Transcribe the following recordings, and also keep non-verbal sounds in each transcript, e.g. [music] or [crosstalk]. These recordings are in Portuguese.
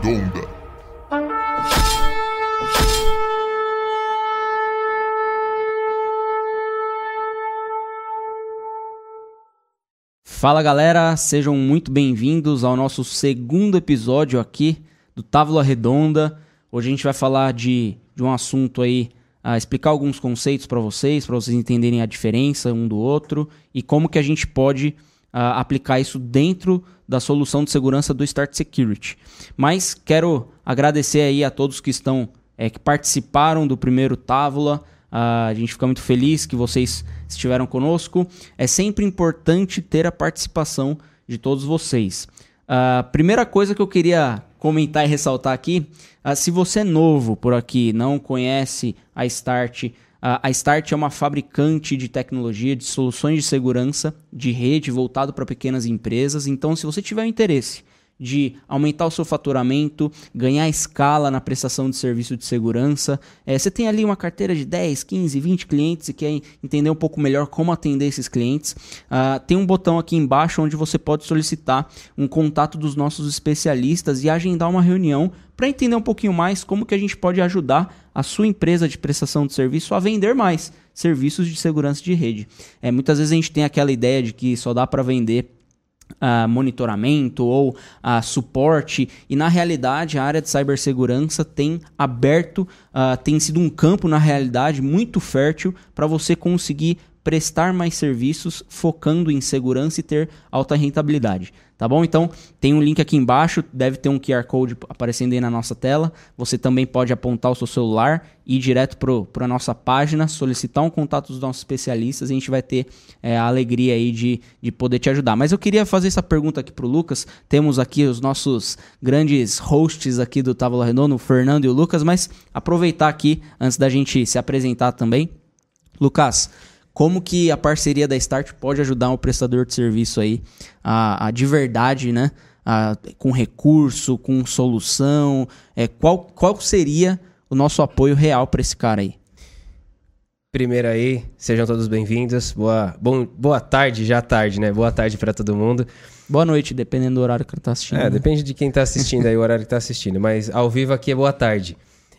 Redonda. Fala galera, sejam muito bem-vindos ao nosso segundo episódio aqui do Távola Redonda. Hoje a gente vai falar de, de um assunto aí, uh, explicar alguns conceitos para vocês, para vocês entenderem a diferença um do outro e como que a gente pode uh, aplicar isso dentro da solução de segurança do Start Security. Mas quero agradecer aí a todos que estão é, que participaram do primeiro Távola. Uh, a gente fica muito feliz que vocês estiveram conosco. É sempre importante ter a participação de todos vocês. Uh, primeira coisa que eu queria comentar e ressaltar aqui, uh, se você é novo por aqui, não conhece a Start, a Start é uma fabricante de tecnologia, de soluções de segurança de rede voltado para pequenas empresas. Então, se você tiver interesse de aumentar o seu faturamento, ganhar escala na prestação de serviço de segurança. É, você tem ali uma carteira de 10, 15, 20 clientes e quer entender um pouco melhor como atender esses clientes. Uh, tem um botão aqui embaixo onde você pode solicitar um contato dos nossos especialistas e agendar uma reunião para entender um pouquinho mais como que a gente pode ajudar a sua empresa de prestação de serviço a vender mais serviços de segurança de rede. É, muitas vezes a gente tem aquela ideia de que só dá para vender Uh, monitoramento ou uh, suporte e na realidade a área de cibersegurança tem aberto, uh, tem sido um campo na realidade muito fértil para você conseguir prestar mais serviços focando em segurança e ter alta rentabilidade. Tá bom? Então, tem um link aqui embaixo, deve ter um QR Code aparecendo aí na nossa tela. Você também pode apontar o seu celular e ir direto para a nossa página, solicitar um contato dos nossos especialistas e a gente vai ter é, a alegria aí de, de poder te ajudar. Mas eu queria fazer essa pergunta aqui para o Lucas. Temos aqui os nossos grandes hosts aqui do Távola Redondo, o Fernando e o Lucas, mas aproveitar aqui, antes da gente se apresentar também. Lucas, como que a parceria da Start pode ajudar o prestador de serviço aí a, a de verdade, né? A, com recurso, com solução. É, qual, qual seria o nosso apoio real para esse cara aí? Primeiro aí, sejam todos bem-vindos. Boa, bom, boa tarde, já tarde, né? Boa tarde para todo mundo. Boa noite, dependendo do horário que tá assistindo. É, né? depende de quem tá assistindo aí, o horário que tá assistindo. Mas ao vivo aqui é boa tarde.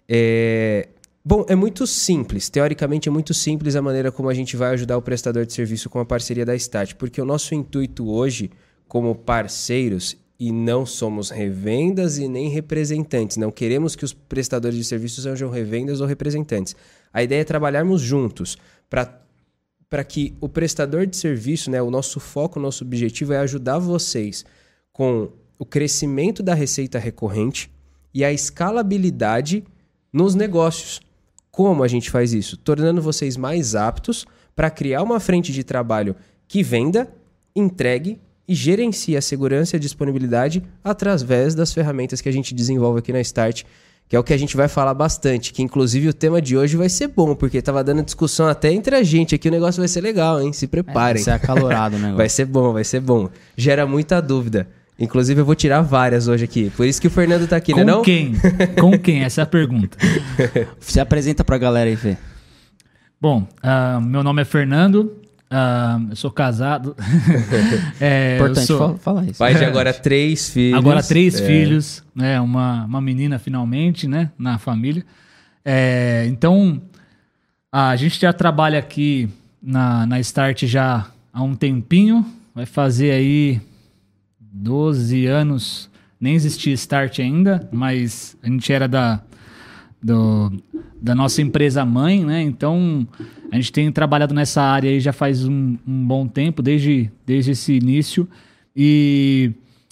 É, Bom, é muito simples. Teoricamente é muito simples a maneira como a gente vai ajudar o prestador de serviço com a parceria da Stat, porque o nosso intuito hoje, como parceiros, e não somos revendas e nem representantes, não queremos que os prestadores de serviços sejam revendas ou representantes. A ideia é trabalharmos juntos para que o prestador de serviço, né, o nosso foco, o nosso objetivo é ajudar vocês com o crescimento da receita recorrente e a escalabilidade nos negócios. Como a gente faz isso? Tornando vocês mais aptos para criar uma frente de trabalho que venda, entregue e gerencie a segurança e a disponibilidade através das ferramentas que a gente desenvolve aqui na Start, que é o que a gente vai falar bastante, que inclusive o tema de hoje vai ser bom, porque estava dando discussão até entre a gente aqui, o negócio vai ser legal, hein? Se preparem. É, vai ser acalorado o [laughs] negócio. vai ser bom, vai ser bom. Gera muita dúvida. Inclusive, eu vou tirar várias hoje aqui. Por isso que o Fernando tá aqui, Com né não? Com quem? Com quem? Essa é a pergunta. [laughs] Se apresenta pra galera aí, Fê. Bom, uh, meu nome é Fernando. Uh, eu sou casado. [laughs] é, Importante sou... falar isso. Pai de agora três filhos. Agora três é. filhos. Né, uma, uma menina, finalmente, né? Na família. É, então, a gente já trabalha aqui na, na Start já há um tempinho. Vai fazer aí 12 anos, nem existia Start ainda, mas a gente era da, do, da nossa empresa mãe, né? Então a gente tem trabalhado nessa área aí já faz um, um bom tempo, desde, desde esse início, e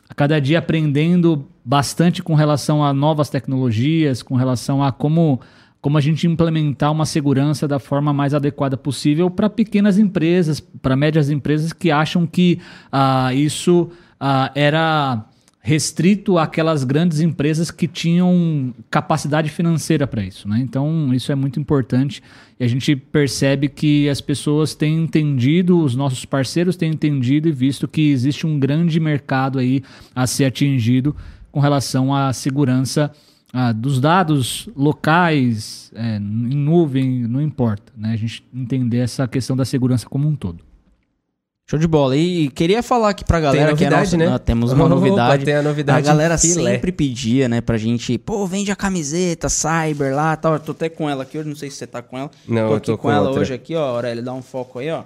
a cada dia aprendendo bastante com relação a novas tecnologias, com relação a como como a gente implementar uma segurança da forma mais adequada possível para pequenas empresas, para médias empresas que acham que ah, isso uh, era restrito àquelas grandes empresas que tinham capacidade financeira para isso. Né? Então, isso é muito importante e a gente percebe que as pessoas têm entendido, os nossos parceiros têm entendido e visto que existe um grande mercado aí a ser atingido com relação à segurança ah, dos dados locais, é, em nuvem, não importa. Né? A gente entender essa questão da segurança como um todo. Show de bola. E queria falar aqui pra galera novidade, que é nossa... né? Ah, temos uma [laughs] Opa, novidade. tem a novidade A galera filé. sempre pedia, né, pra gente, pô, vende a camiseta, Cyber lá, tal. Eu tô até com ela aqui hoje, não sei se você tá com ela. Não, tô eu aqui tô com, com ela outra. hoje aqui, ó, Aurélio, dá um foco aí, ó.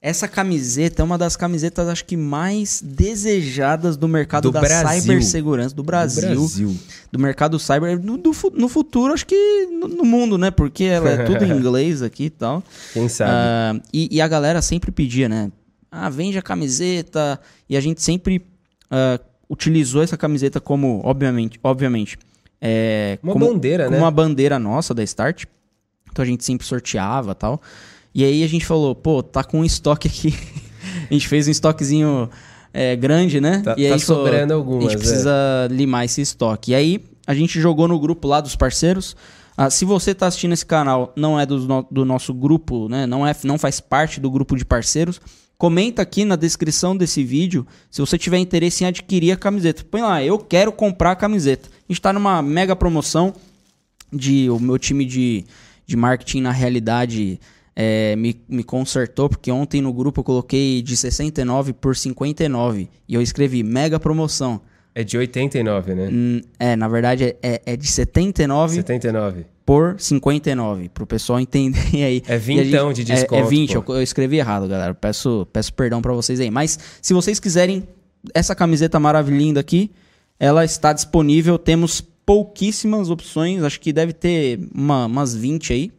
Essa camiseta é uma das camisetas, acho que mais desejadas do mercado Do da Brasil. cibersegurança do Brasil. Brasil. Do mercado cyber. No, do fu- no futuro, acho que no, no mundo, né? Porque ela é tudo em [laughs] inglês aqui e tal. Quem sabe? Ah, e, e a galera sempre pedia, né? Ah, vende a camiseta. E a gente sempre ah, utilizou essa camiseta como, obviamente, obviamente é, Uma como, bandeira, como né? uma bandeira nossa da Start. Então a gente sempre sorteava tal. E aí a gente falou, pô, tá com um estoque aqui. [laughs] a gente fez um estoquezinho é, grande, né? Tá- e aí tá falou, sobrando algumas, A gente é. precisa limar esse estoque. E aí a gente jogou no grupo lá dos parceiros. Ah, se você está assistindo esse canal, não é do, do nosso grupo, né? Não, é, não faz parte do grupo de parceiros. Comenta aqui na descrição desse vídeo se você tiver interesse em adquirir a camiseta. Põe lá, eu quero comprar a camiseta. A gente está numa mega promoção de o meu time de, de marketing na realidade é, me, me consertou, porque ontem no grupo eu coloquei de 69 por 59 e eu escrevi mega promoção. É de 89, né? Hum, É, na verdade é, é, é de 79 79. por 59, pro pessoal entender [laughs] aí. É E a vintão de é- desconto, É, 20, pô. eu, eu escrevi errado, galera. Peço, peço perdão pra vocês aí. Mas se vocês quiserem essa camiseta maravilhosa aqui, ela está disponível. Temos pouquíssimas opções, acho que deve ter uma- umas 20 aí.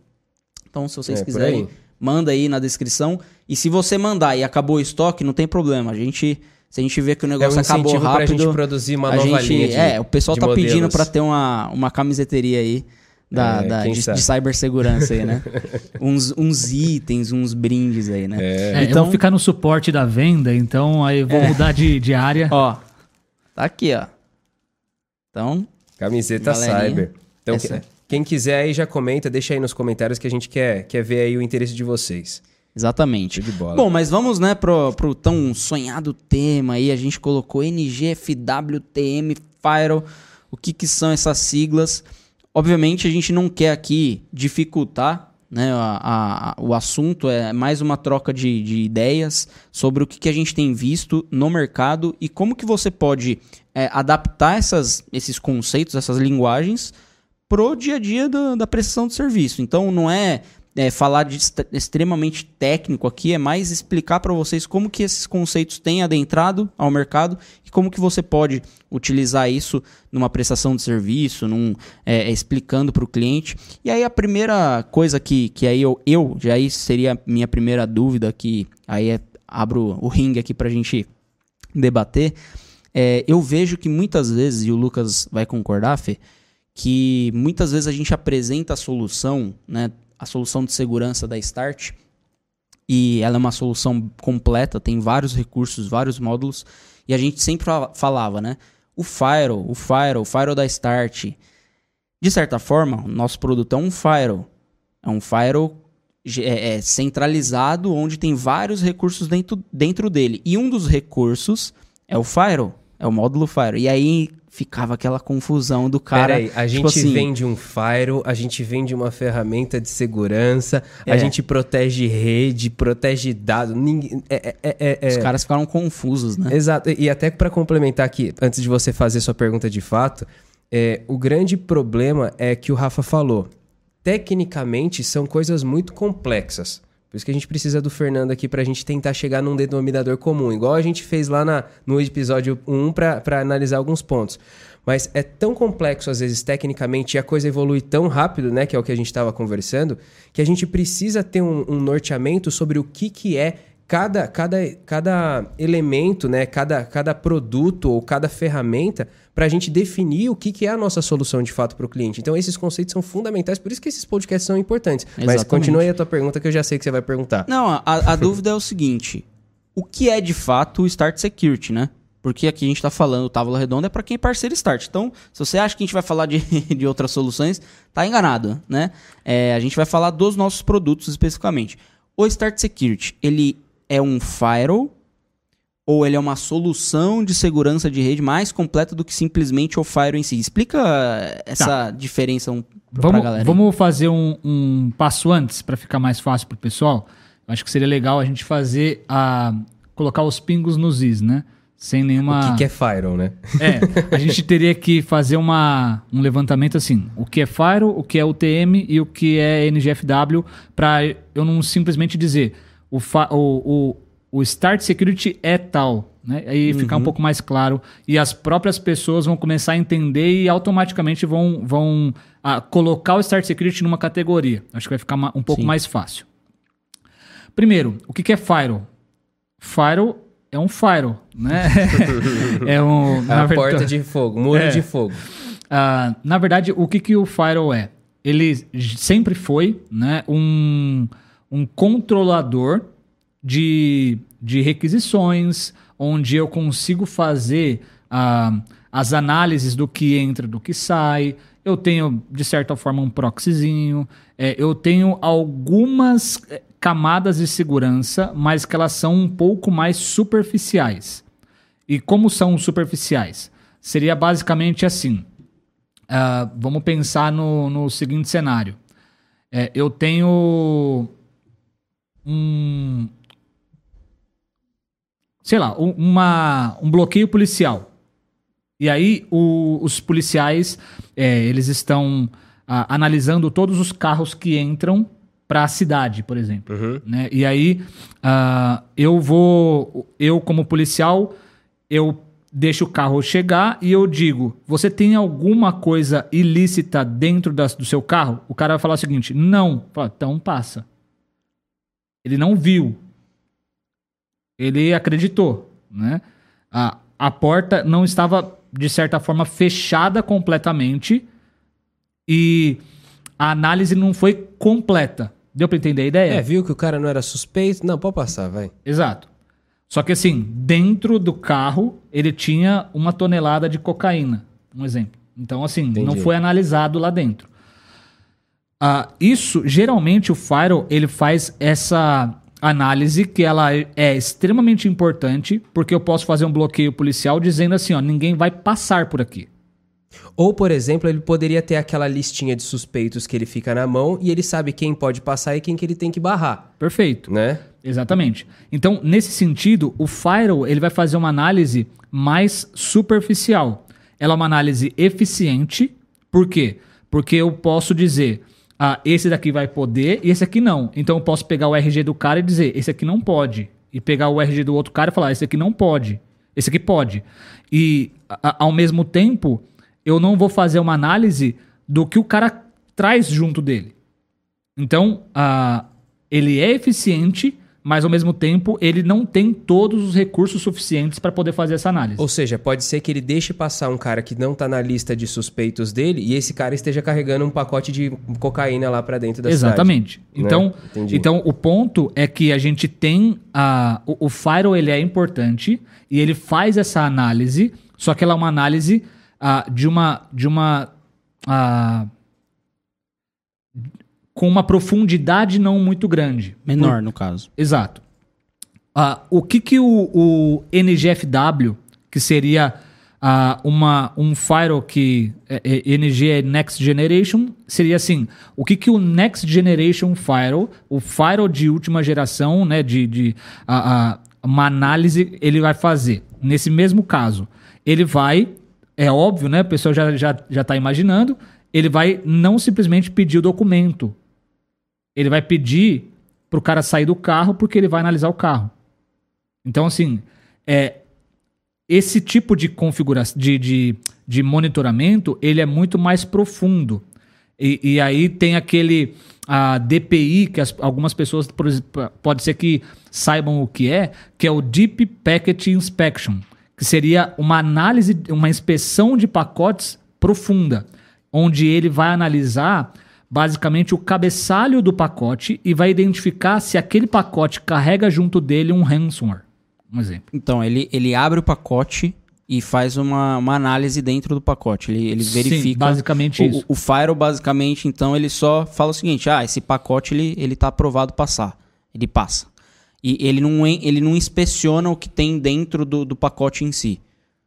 Então, se vocês É, quiserem, aí. manda aí na descrição. E se você mandar e acabou o estoque, não tem problema. A gente, se a gente vê que o É negócio um acabou rápido, pra gente produzir uma a nova gente, linha de é, o pessoal tá pedindo modelos. pra ter uma, uma camiseteria aí da, É, da- quem de, de cibersegurança aí, né? [laughs] uns, uns itens, uns brindes aí, né? É, eu Então, vou ficar no suporte da venda, então aí eu vou mudar de, de área. ó, tá aqui, ó. Então, Camiseta Cyber. Então, essa que- é. quem quiser aí já comenta, deixa aí nos comentários que a gente quer, quer ver aí o interesse de vocês. Exatamente. Bom, mas vamos, né, pro, pro tão sonhado tema aí. A gente colocou NGFWTM Firewall. O que que são essas siglas? Obviamente, a gente não quer aqui dificultar né, a- a- o assunto, é mais uma troca de, de ideias sobre o que, que a gente tem visto no mercado e como que você pode é, adaptar essas, esses conceitos, essas linguagens pro dia a dia da, da prestação de serviço. Então não é, é, falar de extremamente técnico aqui, é mais explicar para vocês como que esses conceitos têm adentrado ao mercado e como que você pode utilizar isso numa prestação de serviço, num, é, é, explicando para o cliente. E aí a primeira coisa que, que aí eu, eu, já aí seria a minha primeira dúvida, que aí é, abro o ringue aqui para a gente debater, é, eu vejo que muitas vezes, e o Lucas vai concordar, Fê, que muitas vezes a gente apresenta a solução, né, a solução de segurança da Start, e ela é uma solução completa, tem vários recursos, vários módulos, e a gente sempre fala- falava, né, o Firewall, o Firewall, o Firewall da Start, de certa forma, o nosso produto é um Firewall, é um Firewall é, é centralizado, onde tem vários recursos dentro, dentro dele, e um dos recursos é o Firewall, é o módulo Firewall, e aí ficava aquela confusão do cara. Peraí, a gente tipo assim, vende um Firewall, a gente vende uma ferramenta de segurança, a É. gente protege rede, protege dados. Ninguém, é, é, é, é- Os caras ficaram confusos, né? Exato. E até para complementar aqui, antes de você fazer sua pergunta de fato, é, o grande problema é que o Rafa falou. Tecnicamente, são coisas muito complexas. Por isso que a gente precisa do Fernando aqui para a gente tentar chegar num denominador comum, igual a gente fez lá na, no episódio 1 para analisar alguns pontos. Mas é tão complexo, às vezes, tecnicamente, e a coisa evolui tão rápido, né? Que é o que a gente estava conversando, que a gente precisa ter um, um norteamento sobre o que, que é cada, cada, cada elemento, né? Cada, cada produto ou cada ferramenta para a gente definir o que, que é a nossa solução de fato para o cliente. Então, esses conceitos são fundamentais, por isso que esses podcasts são importantes. Mas Exatamente. continue aí a tua pergunta, que eu já sei que você vai perguntar. Não, a, a [laughs] dúvida é o seguinte: o que é de fato o Start Security, né? Porque aqui a gente está falando, o Távola Redonda é para quem é parceiro Start. Então, se você acha que a gente vai falar de, [laughs] de outras soluções, tá enganado, né? É, a gente vai falar dos nossos produtos especificamente. O Start Security, ele é um firewall ou ele é uma solução de segurança de rede mais completa do que simplesmente o firewall em si? Explica essa diferença um, pra Vamos, galera. vamos fazer um, um passo antes para ficar mais fácil para o pessoal. Eu acho que seria legal a gente fazer a colocar os pingos nos is, né? Sem nenhuma. O que, que é Firewall, né? É, a [laughs] gente teria que fazer uma, um levantamento assim, o que é Firewall, o que é UTM e o que é NGFW, para eu não simplesmente dizer o, o, o, o Start Security é tal, né? Aí ficar um pouco mais claro e as próprias pessoas vão começar a entender e automaticamente vão, vão ah, colocar o Start Security numa categoria. Acho que vai ficar um pouco Sim. mais fácil. Primeiro, o que que é Firewall? Firewall é um firewall, né? [laughs] é um, na a verdade- porta de fogo, muro É. de fogo. ah, na verdade, o que, que o firewall é? Ele sempre foi né, um, um controlador de, de requisições, onde eu consigo fazer ah, as análises do que entra, do que sai. Eu tenho, de certa forma, um proxyzinho. É, eu tenho algumas eh, camadas de segurança, mas que elas são um pouco mais superficiais. E como são superficiais? Seria basicamente assim. Ah, vamos pensar no, no seguinte cenário. É, eu tenho um. Sei lá, um, uma, um bloqueio policial. E aí o- os policiais é, eles estão ah, analisando todos os carros que entram para a cidade, por exemplo. né? E aí ah, eu vou, eu como policial, eu deixo o carro chegar e eu digo: você tem alguma coisa ilícita dentro das- do seu carro? O cara vai falar o seguinte: não. Fala, então passa. Ele não viu. Ele acreditou, né? A, a porta não estava de certa forma fechada completamente e a análise não foi completa. Deu para entender a ideia? É, viu que o cara não era suspeito? Não, pode passar, vai. Exato. Só que assim, dentro do carro, ele tinha uma tonelada de cocaína, um exemplo. Então, assim, não Entendi. foi analisado lá dentro. Ah, isso, geralmente, o Firewall, ele faz essa análise que ela é extremamente importante, porque eu posso fazer um bloqueio policial dizendo assim, ó, ninguém vai passar por aqui. Ou, por exemplo, ele poderia ter aquela listinha de suspeitos que ele fica na mão e ele sabe quem pode passar e quem que ele tem que barrar, Perfeito. né? Exatamente. Então, nesse sentido, o Firewall ele vai fazer uma análise mais superficial. Ela é uma análise eficiente. Por quê? Porque eu posso dizer, ah, esse daqui vai poder e esse aqui não. Então, eu posso pegar o RG do cara e dizer, esse aqui não pode. E pegar o RG do outro cara e falar, esse aqui não pode. Esse aqui pode. E, a- ao mesmo tempo, eu não vou fazer uma análise do que o cara traz junto dele. Então, ah, ele é eficiente, mas ao mesmo tempo ele não tem todos os recursos suficientes para poder fazer essa análise. Ou seja, pode ser que ele deixe passar um cara que não tá na lista de suspeitos dele e esse cara esteja carregando um pacote de cocaína lá pra dentro da Exatamente. Né? Então, Entendi. então o ponto é que a gente tem a o, o firewall ele é importante e ele faz essa análise, só que ela é uma análise ah, de uma de uma ah, com uma profundidade não muito grande. Menor, no caso. Exato. Ah, o que, que o, o NGFW, que seria ah, uma, um firewall que é, é, NG é Next Generation, seria assim: o que, que o Next Generation Firewall, o firewall de última geração, né, de, de uma análise, ele vai fazer? Nesse mesmo caso, ele vai, é óbvio, né? O pessoal já, já, já tá imaginando, ele vai não simplesmente pedir o documento, ele vai pedir pro cara sair do carro porque ele vai analisar o carro. Então, assim, é, esse tipo de configuração, de, de, de monitoramento, ele é muito mais profundo. E, e aí tem aquele a DPI, que as- algumas pessoas por pode ser que saibam o que é, que é o Deep Packet Inspection, que seria uma análise, uma inspeção de pacotes profunda, onde ele vai analisar basicamente o cabeçalho do pacote e vai identificar se aquele pacote carrega junto dele um ransomware. Um exemplo. Então, ele, ele abre o pacote e faz uma, uma análise dentro do pacote. Ele, ele Sim, verifica. basicamente o, isso. O Firewall, basicamente, então, ele só fala o seguinte: ah, esse pacote ele, ele tá aprovado passar. Ele passa. E ele não, ele não inspeciona o que tem dentro do, do pacote em si.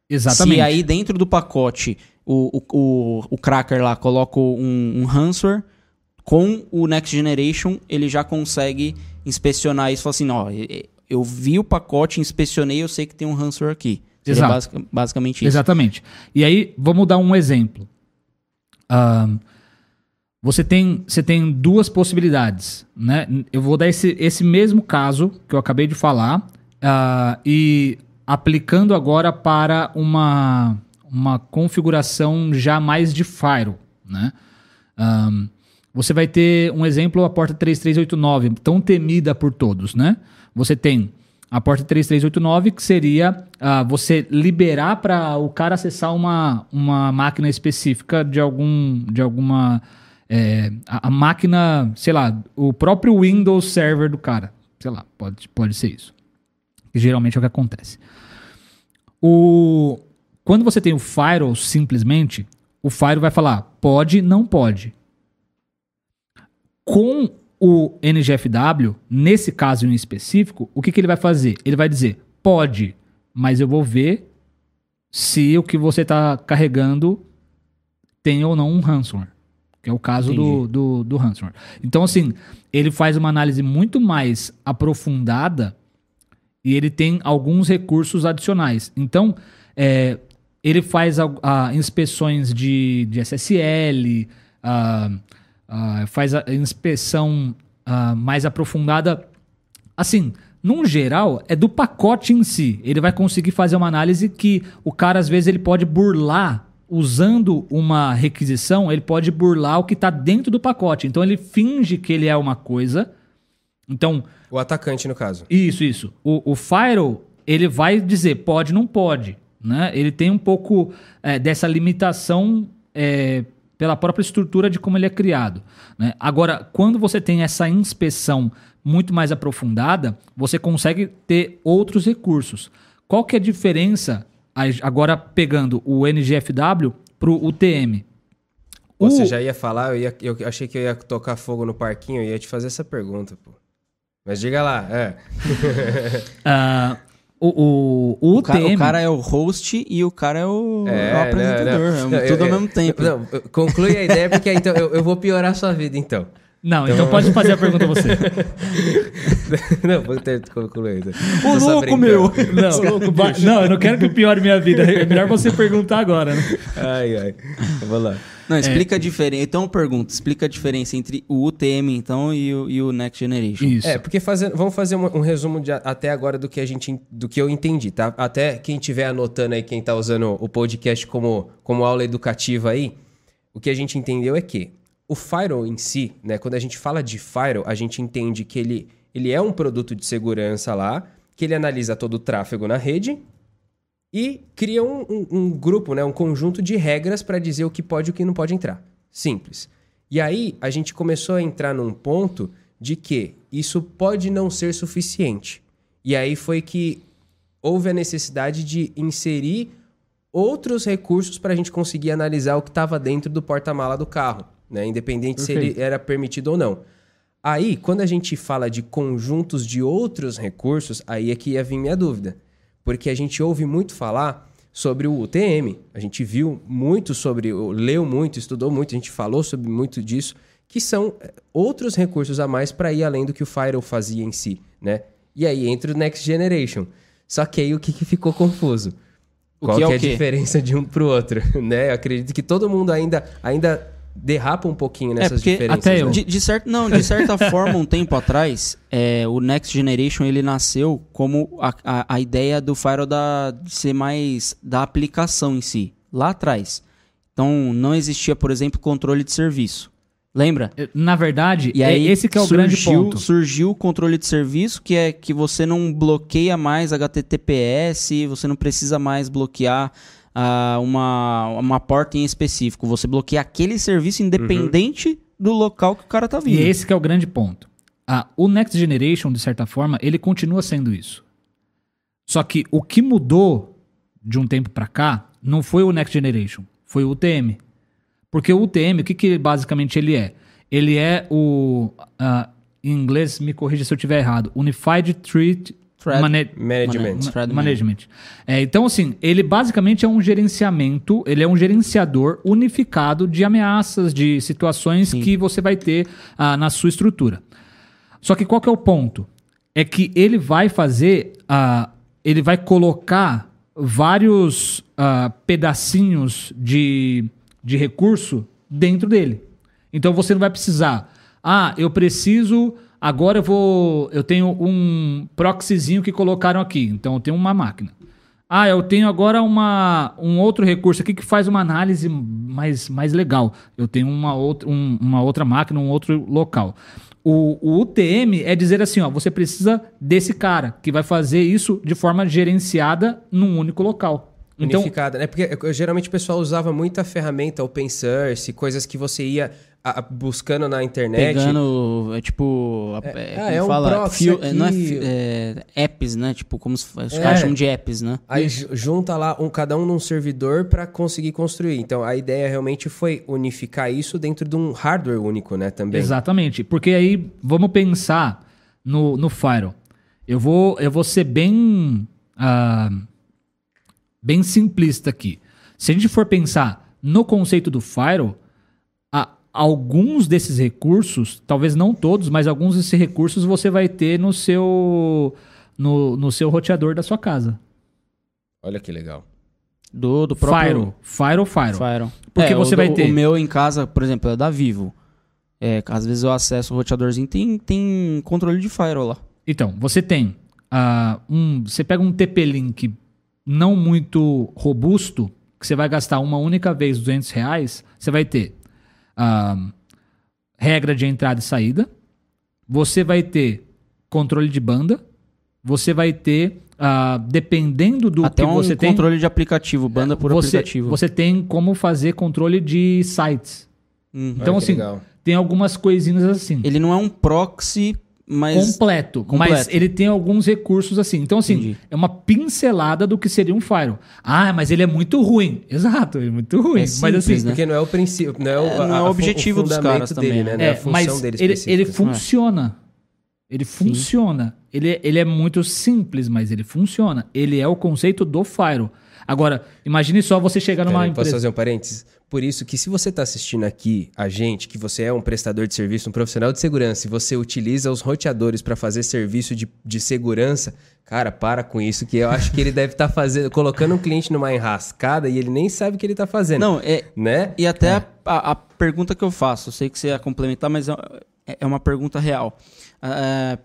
Exatamente. Se aí dentro do pacote o, o, o, o cracker lá coloca um, um ransomware, com o Next Generation ele já consegue inspecionar isso e falar assim, ó, eu vi o pacote, inspecionei, eu sei que tem um ransomware aqui. Exato. basic- basicamente isso. Exatamente. E aí, vamos dar um exemplo. Você, tem, você tem duas possibilidades. Né? Eu vou dar esse, esse mesmo caso que eu acabei de falar ah, e aplicando agora para uma, uma configuração já mais de firewall. Né? Você vai ter um exemplo, a porta 3389, tão temida por todos, né? Você tem a porta 3389, que seria ah, você liberar para o cara acessar uma, uma máquina específica de algum de alguma é, a, a máquina, sei lá, o próprio Windows Server do cara, sei lá, pode, pode ser isso. Que geralmente é o que acontece. O quando você tem o firewall simplesmente, o firewall vai falar pode, não pode. Com o NGFW, nesse caso em específico, o que, que ele vai fazer? Ele vai dizer, pode, mas eu vou ver se o que você está carregando tem ou não um ransomware. Que é o caso do, do, do ransomware. Então, assim, ele faz uma análise muito mais aprofundada e ele tem alguns recursos adicionais. Então, é, ele faz a, a inspeções de, de SSL, ah, ah, faz a inspeção ah, mais aprofundada. Assim, num geral, é do pacote em si. Ele vai conseguir fazer uma análise que o cara, às vezes, ele pode burlar. Usando uma requisição, ele pode burlar o que está dentro do pacote. Então, ele finge que ele é uma coisa. Então, O atacante, no caso. isso, isso. O, o Firewall, ele vai dizer pode, não pode. Né? Ele tem um pouco é, dessa limitação é, pela própria estrutura de como ele é criado. né? Agora, quando você tem essa inspeção muito mais aprofundada, você consegue ter outros recursos. Qual que é a diferença, agora pegando o NGFW para o UTM? Você já ia falar, eu, ia- eu achei que eu ia tocar fogo no parquinho, eu ia te fazer essa pergunta, pô. Mas diga lá, é. ah, [laughs] o, o, o O, ca- UTM... o cara é o host e o cara é o, é o apresentador. não, não. é Eu- tudo eu- ao mesmo tempo. Não, eu- conclui a ideia, porque então eu, eu vou piorar a sua vida, então. Não, então pode fazer a pergunta você. [laughs] não, vou ter concluir. então. Ô, Tô louco, meu! Não, ba- não, eu não quero que piore minha vida. É melhor você perguntar agora, né? Ai, ai. Vamos lá. Não, explica a diferença. Então, pergunta, explica a diferença entre o UTM, então, e o, e o Next Generation. Isso. É, porque fazendo, vamos fazer um, um resumo de até agora do que a gente do que eu entendi, tá? Até quem estiver anotando aí, quem tá usando o podcast como, como aula educativa aí, o que a gente entendeu é que o firewall em si, né? Quando a gente fala de firewall, a gente entende que ele, ele é um produto de segurança lá, que ele analisa todo o tráfego na rede e cria um, um- um grupo, né, um conjunto de regras para dizer o que pode e o que não pode entrar. Simples. E aí a gente começou a entrar num ponto de que isso pode não ser suficiente. E aí foi que houve a necessidade de inserir outros recursos para a gente conseguir analisar o que estava dentro do porta-mala do carro, né? independente se ele Perfeito. era permitido ou não. Aí, quando a gente fala de conjuntos de outros recursos, aí é que ia vir minha dúvida. Porque a gente ouve muito falar sobre o UTM. A gente viu muito sobre, leu muito, estudou muito, a gente falou sobre muito disso, que são eh, outros recursos a mais para ir além do que o Firewall fazia em si, né? E aí entra o Next Generation. Só que aí o que, que ficou confuso? O Qual que é que o é a diferença de um pro outro, [laughs] né? Eu acredito que todo mundo ainda, ainda derrapa um pouquinho nessas porque diferenças. até eu. né? De, de certo, não, de certa [laughs] forma, um tempo atrás, é, o Next Generation ele nasceu como a, a, a ideia do Firewall da, de ser mais da aplicação em si, lá atrás. Então, não existia, por exemplo, controle de serviço. Lembra? Na verdade, E é aí esse que é o grande surgiu, ponto. surgiu o controle de serviço, que é que você não bloqueia mais HTTPS, você não precisa mais bloquear ah, uma, uma porta em específico. Você bloqueia aquele serviço independente do local que o cara tá E vindo. esse que é o grande ponto. Ah, o Next Generation, de certa forma, ele continua sendo isso. Só que o que mudou de um tempo pra cá não foi o Next Generation, foi o UTM. Porque o UTM, o que, que basicamente ele é? Ele é o. ah, em inglês, me corrija se eu estiver errado. Unified Threat Threat Mana- Management. Ma- Threat management. É, então, assim, ele basicamente é um gerenciamento, ele é um gerenciador unificado de ameaças, de situações que você vai ter ah, na sua estrutura. Só que qual que é o ponto? é que ele vai fazer, ah, ele vai colocar vários ah, pedacinhos de, de recurso dentro dele. Então você não vai precisar, ah, eu preciso, agora eu vou, eu tenho um proxyzinho que colocaram aqui, então eu tenho uma máquina. Ah, eu tenho agora uma, um outro recurso aqui que faz uma análise mais, mais legal. Eu tenho uma outra, um- uma outra máquina, um outro local. O, o UTM é dizer assim, ó, você precisa desse cara que vai fazer isso de forma gerenciada num único local. Então, né? Porque eh, geralmente o pessoal usava muita ferramenta open source, coisas que você ia a- buscando na internet. Pegando, é tipo. a- É, É, ah, como é um fala? proxy Fio- é, não é, aqui. é, apps, né? Tipo, como se, os É. caras chamam de apps, né? Aí ju- junta lá um, cada um num servidor para conseguir construir. Então a ideia realmente foi unificar isso dentro de um hardware único, né? Também. Exatamente. Porque aí vamos pensar no, no Firewall. Eu vou, eu vou ser bem, ah, bem simplista aqui. Se a gente for pensar no conceito do Firewall, alguns desses recursos, talvez não todos, mas alguns desses recursos você vai ter no seu, no, no seu roteador da sua casa. Olha que legal. Do, do próprio. Firewall, Firewall. Firewall. Porque É, você o, vai do- ter- O meu em casa, por exemplo, é da Vivo. É, às vezes eu acesso o roteadorzinho, tem, tem controle de Firewall lá. Então, você tem ah, um. Você pega um TP-Link não muito robusto, que você vai gastar uma única vez 200 reais, você vai ter ah, regra de entrada e saída, você vai ter controle de banda, você vai ter, ah, dependendo do Até que um você tem, controle de aplicativo, banda por você, aplicativo. você tem como fazer controle de sites. Uhum. Então, Olha assim, legal. tem algumas coisinhas assim. Ele não é um proxy, mas. completo, completo. mas ele tem alguns recursos assim. Então, assim, Entendi. é uma pincelada do que seria um firewall. Ah, mas ele é muito ruim. [laughs] Exato, ele é muito ruim. É mas simples, assim, né? Porque não é o princípio, não é o, É, não a- é o objetivo dos fundamento caras dele, também, né? né? Não é a é, função mas dele ele, ele funciona. Ele funciona. Ele, é- ele é muito simples, mas ele funciona. Ele é o conceito do firewall. Agora, imagine só você chegar numa Peraí, posso empresa. fazer um parênteses? Por isso que se você está assistindo aqui a gente, que você é um prestador de serviço, um profissional de segurança, e você utiliza os roteadores para fazer serviço de, de segurança, cara, para com isso, que eu acho que ele deve estar fazendo, colocando um cliente numa enrascada e ele nem sabe o que ele está fazendo. Não, é. Né? E até a, a- a pergunta que eu faço, eu sei que você ia complementar, mas é, é uma pergunta real. Ah,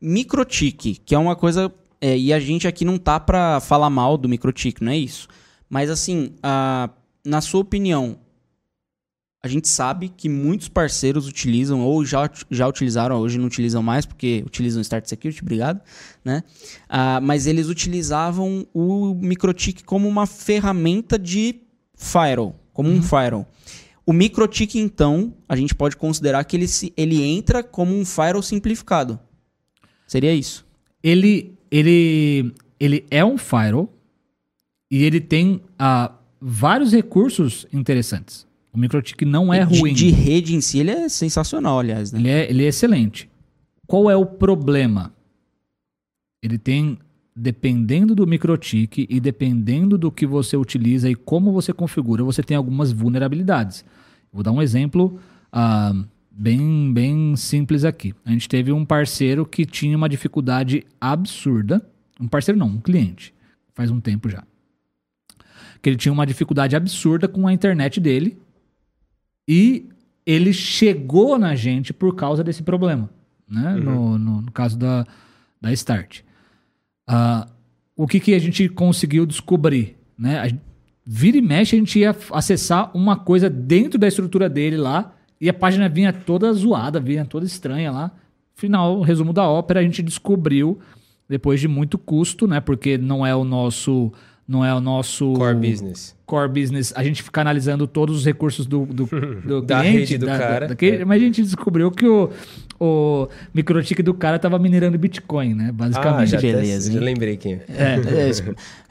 microtique, que é uma coisa. É, e a gente aqui não tá pra falar mal do microtique, não é isso. Mas assim, ah, na sua opinião, a gente sabe que muitos parceiros utilizam, ou já, já utilizaram, hoje não utilizam mais, porque utilizam Start Security, obrigado, né? Ah, mas eles utilizavam o microtique como uma ferramenta de firewall, como um firewall. O microtique, então, a gente pode considerar que ele, se, ele entra como um firewall simplificado. Seria isso. ele, ele, ele é um firewall e ele tem ah, vários recursos interessantes. O MikroTik não é de, ruim. De rede em si, ele é sensacional, aliás, né? Ele é, ele é excelente. Qual é o problema? Ele tem, dependendo do MikroTik e dependendo do que você utiliza e como você configura, você tem algumas vulnerabilidades. Vou dar um exemplo ah, bem, bem simples aqui. A gente teve um parceiro que tinha uma dificuldade absurda. Um parceiro não, um cliente. Faz um tempo já. Que ele tinha uma dificuldade absurda com a internet dele. E ele chegou na gente por causa desse problema, né? No, no, no caso da, da Start. Ah, o que, que a gente conseguiu descobrir, né? A, vira e mexe, a gente ia acessar uma coisa dentro da estrutura dele lá e a página vinha toda zoada, vinha toda estranha lá. Final, resumo da ópera, a gente descobriu depois de muito custo, né? Porque não é o nosso não é o nosso Core business. core business, a gente fica analisando todos os recursos do, do, [laughs] do Da cliente, rede do cara. daquele- É. Mas a gente descobriu que o, o microtique do cara tava minerando Bitcoin, né? Ah, Basicamente. já, até- beleza, já hein? lembrei quem é. É,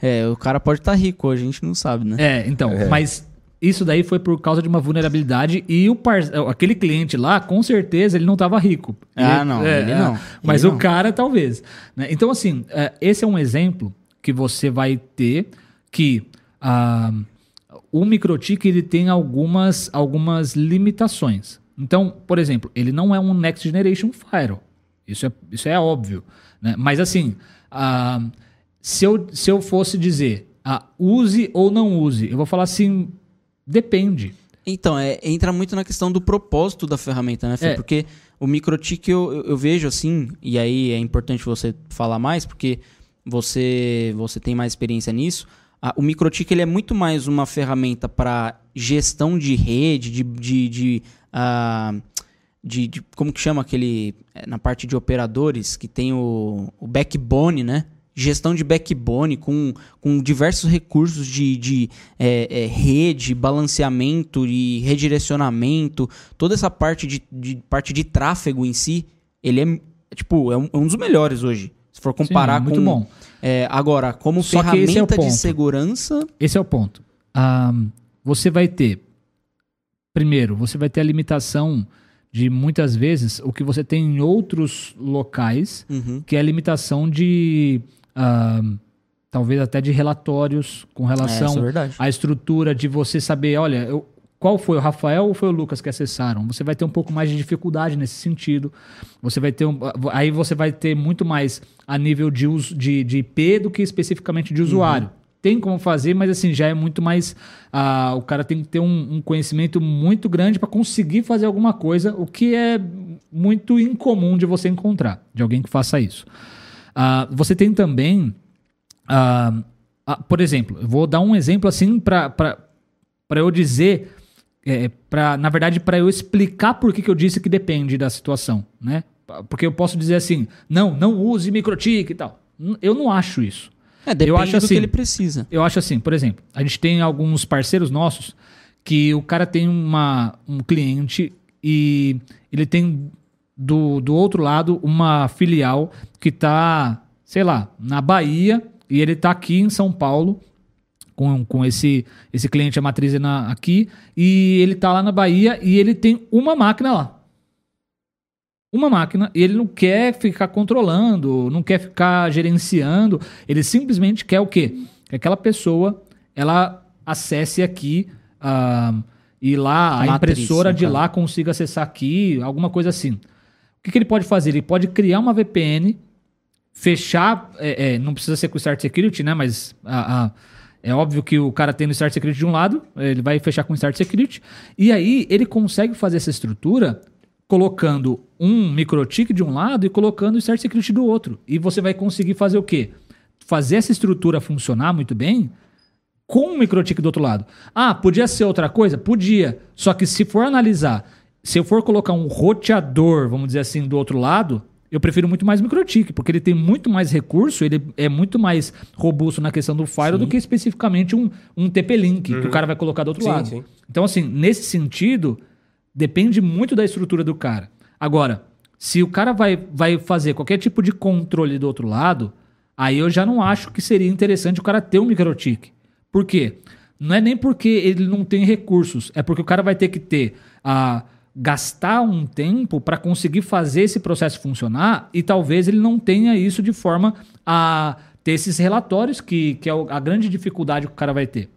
é, é, o cara pode estar rico hoje, a gente não sabe, né? É, então, mas isso daí foi por causa de uma vulnerabilidade e o par... aquele cliente lá, com certeza, ele não estava rico. Ah, não, ele não. [laughs] Mas Ele o não. cara, talvez. né? Então, assim, é, esse é um exemplo que você vai ter que ah, o microtique ele tem algumas, algumas limitações. Então, por exemplo, ele não é um Next Generation Firewall. Isso é, isso é óbvio. Né? Mas assim, ah, se, eu, se eu fosse dizer ah, use ou não use, eu vou falar assim, depende. Então, é, entra muito na questão do propósito da ferramenta, né, Fê? É. Porque o microtik eu, eu, eu vejo assim, e aí é importante você falar mais, porque você, você tem mais experiência nisso. Ah, o microtik ele é muito mais uma ferramenta para gestão de rede, de. de, de, ah, de- de- como que chama aquele. é, Na parte de operadores, que tem o, o backbone, né? Gestão de backbone com, com diversos recursos de, de é, é, rede, balanceamento e redirecionamento, toda essa parte de, de parte de tráfego em si, ele é tipo é um, é um dos melhores hoje. Se for comparar Sim, muito com bom. é, agora como Só é ferramenta de segurança, Esse é o ponto. Ah, você vai ter, primeiro, você vai ter a limitação de muitas vezes o que você tem em outros locais, uhum, que é a limitação de ah, talvez até de relatórios com é, isso é relação verdade. à estrutura de você saber, olha, eu- qual foi o Rafael ou foi o Lucas que acessaram? Você vai ter um pouco mais de dificuldade nesse sentido. Você vai ter um, aí você vai ter muito mais a nível de uso de, de IP do que especificamente de usuário. Tem como fazer, mas assim já é muito mais. ah, o cara tem que ter um, um conhecimento muito grande para conseguir fazer alguma coisa, o que é muito incomum de você encontrar de alguém que faça isso. Ah, você tem também, ah, ah, por exemplo, eu vou dar um exemplo assim para eu dizer, é, pra, na verdade, para eu explicar por que, que eu disse que depende da situação, né? Porque eu posso dizer assim, não, não use microtik e tal. Eu não acho isso. É, depende eu acho do assim, que ele precisa. Eu acho assim, por exemplo, a gente tem alguns parceiros nossos que o cara tem uma, um cliente e ele tem do, do outro lado uma filial que tá, sei lá, na Bahia e ele tá aqui em São Paulo com, com esse, esse cliente, a matriz é na, aqui, e ele tá lá na Bahia e ele tem uma máquina lá. Uma máquina, e ele não quer ficar controlando, não quer ficar gerenciando, ele simplesmente quer o quê? Que aquela pessoa, ela acesse aqui ah, e lá a, Matriz, impressora de lá consiga acessar aqui, alguma coisa assim. O que, que ele pode fazer? Ele pode criar uma VPN, fechar, é, é, não precisa ser com o Start Security, né? Mas a- a- é óbvio que o cara tem o Start Security de um lado, ele vai fechar com o Start Security, e aí ele consegue fazer essa estrutura colocando um microtik de um lado e colocando o Start Security do outro. E você vai conseguir fazer o quê? Fazer essa estrutura funcionar muito bem com um microtik do outro lado. Ah, podia ser outra coisa? Podia. Só que se for analisar, se eu for colocar um roteador, vamos dizer assim, do outro lado, eu prefiro muito mais o microtik, porque ele tem muito mais recurso, ele é muito mais robusto na questão do Firewall do que especificamente um, um TP-Link, que o cara vai colocar do outro Sim, lado. sim. Então, assim, nesse sentido, depende muito da estrutura do cara. Agora, se o cara vai, vai fazer qualquer tipo de controle do outro lado, aí eu já não acho que seria interessante o cara ter um microtik. Por quê? Não é nem porque ele não tem recursos, é porque o cara vai ter que ter a gastar um tempo para conseguir fazer esse processo funcionar e talvez ele não tenha isso de forma a ter esses relatórios que, que é a grande dificuldade que o cara vai ter.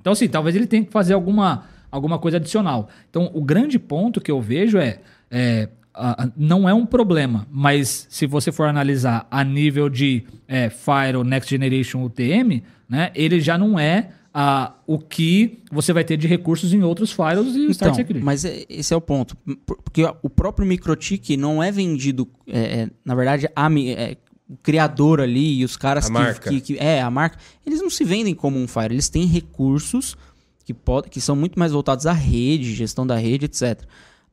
Então, assim, talvez ele tenha que fazer alguma, alguma coisa adicional. Então, o grande ponto que eu vejo é, é, a- não é um problema, mas se você for analisar a nível de é, Firewall Next Generation UTM, né, ele já não é a, o que você vai ter de recursos em outros firewalls e o Start Então, Security. mas é- esse é o ponto. Por- Porque o próprio microtik não é vendido. é, é, na verdade, a, é, o criador ali e os caras A que, que- que- É, a marca. Eles não se vendem como um Fire. Eles têm recursos que, pode, que são muito mais voltados à rede, gestão da rede, etc.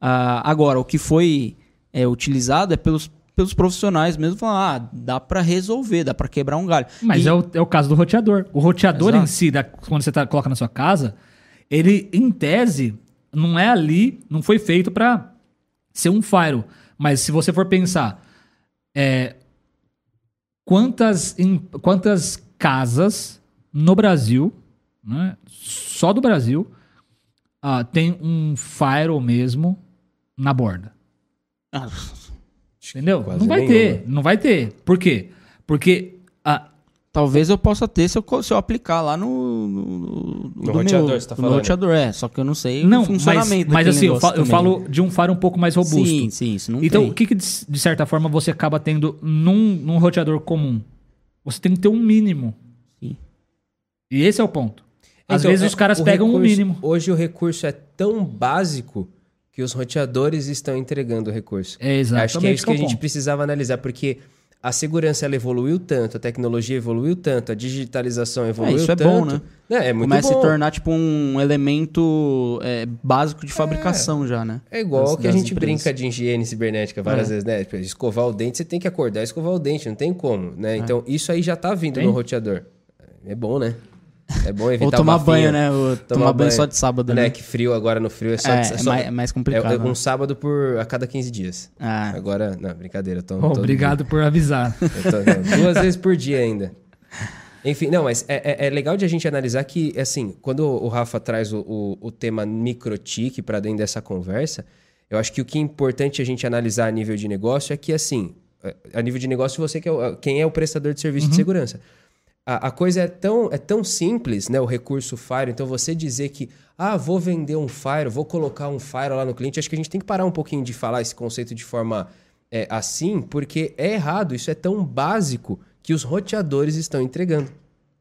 Ah, agora, o que foi é, utilizado é pelos, pelos profissionais mesmo falando, ah, dá pra resolver, dá pra quebrar um galho. Mas E- é, o, é o caso do roteador. O roteador Exato. em si, da- quando você tá- coloca na sua casa, ele, em tese, não é ali, não foi feito para ser um firewall. Mas se você for pensar, é, quantas, em- quantas casas no Brasil, né, só do Brasil, ah, tem um firewall mesmo na borda? Ah, Entendeu? Quase não vai nenhuma. ter, não vai ter. Por quê? Porque ah, Talvez eu possa ter se eu, se eu aplicar lá no. No, no- do roteador, meu- você tá no falando? roteador, é. Só que eu não sei Não, o funcionamento mas, mas assim, eu, negócio fa- eu falo de um faro um pouco mais robusto. Sim, sim, isso não então, tem. o que, que de, de certa forma você acaba tendo num, num roteador comum? Você tem que ter um mínimo. Sim. E esse é o ponto. Às Então, vezes é, os caras pegam o recurso- mínimo. Hoje o recurso é tão básico que os roteadores estão entregando o recurso. É exatamente Acho que é isso que a gente precisava analisar, porque a segurança ela evoluiu tanto, a tecnologia evoluiu tanto, a digitalização evoluiu isso é tanto. bom, né? É, é muito Começa bom. a se tornar tipo um elemento é, básico de fabricação já, né? É igual Das- que a gente empresas. brinca de higiene cibernética várias É. vezes, né? Tipo, escovar o dente, você tem que acordar e escovar o dente, não tem como, É. né? Então, isso aí já tá vindo Tem? no roteador. É bom, né? É bom evitar Ou tomar bafinho. banho, né? Ou tomar, banho só de sábado, né? né? Que frio agora no frio é só... É, é é só- mais, é mais é- complicado. é um sábado por a cada 15 dias. Ah, Agora, não, brincadeira. Tô, Oh, obrigado por avisar. dia. [laughs] Eu tô- não, duas vezes por dia ainda. Enfim, não, mas é, é- é legal de a gente analisar que, assim, quando o Rafa traz o, o, o tema microtique para dentro dessa conversa, eu acho que o que é importante a gente analisar a nível de negócio é que, assim, a nível de negócio, você que é o- quem é o prestador de serviço de segurança. A, a coisa é tão, é tão simples, né? O recurso Fire. Então, você dizer que, ah, vou vender um Fire, vou colocar um Fire lá no cliente, acho que a gente tem que parar um pouquinho de falar esse conceito de forma é, assim, porque é errado. Isso é tão básico que os roteadores estão entregando.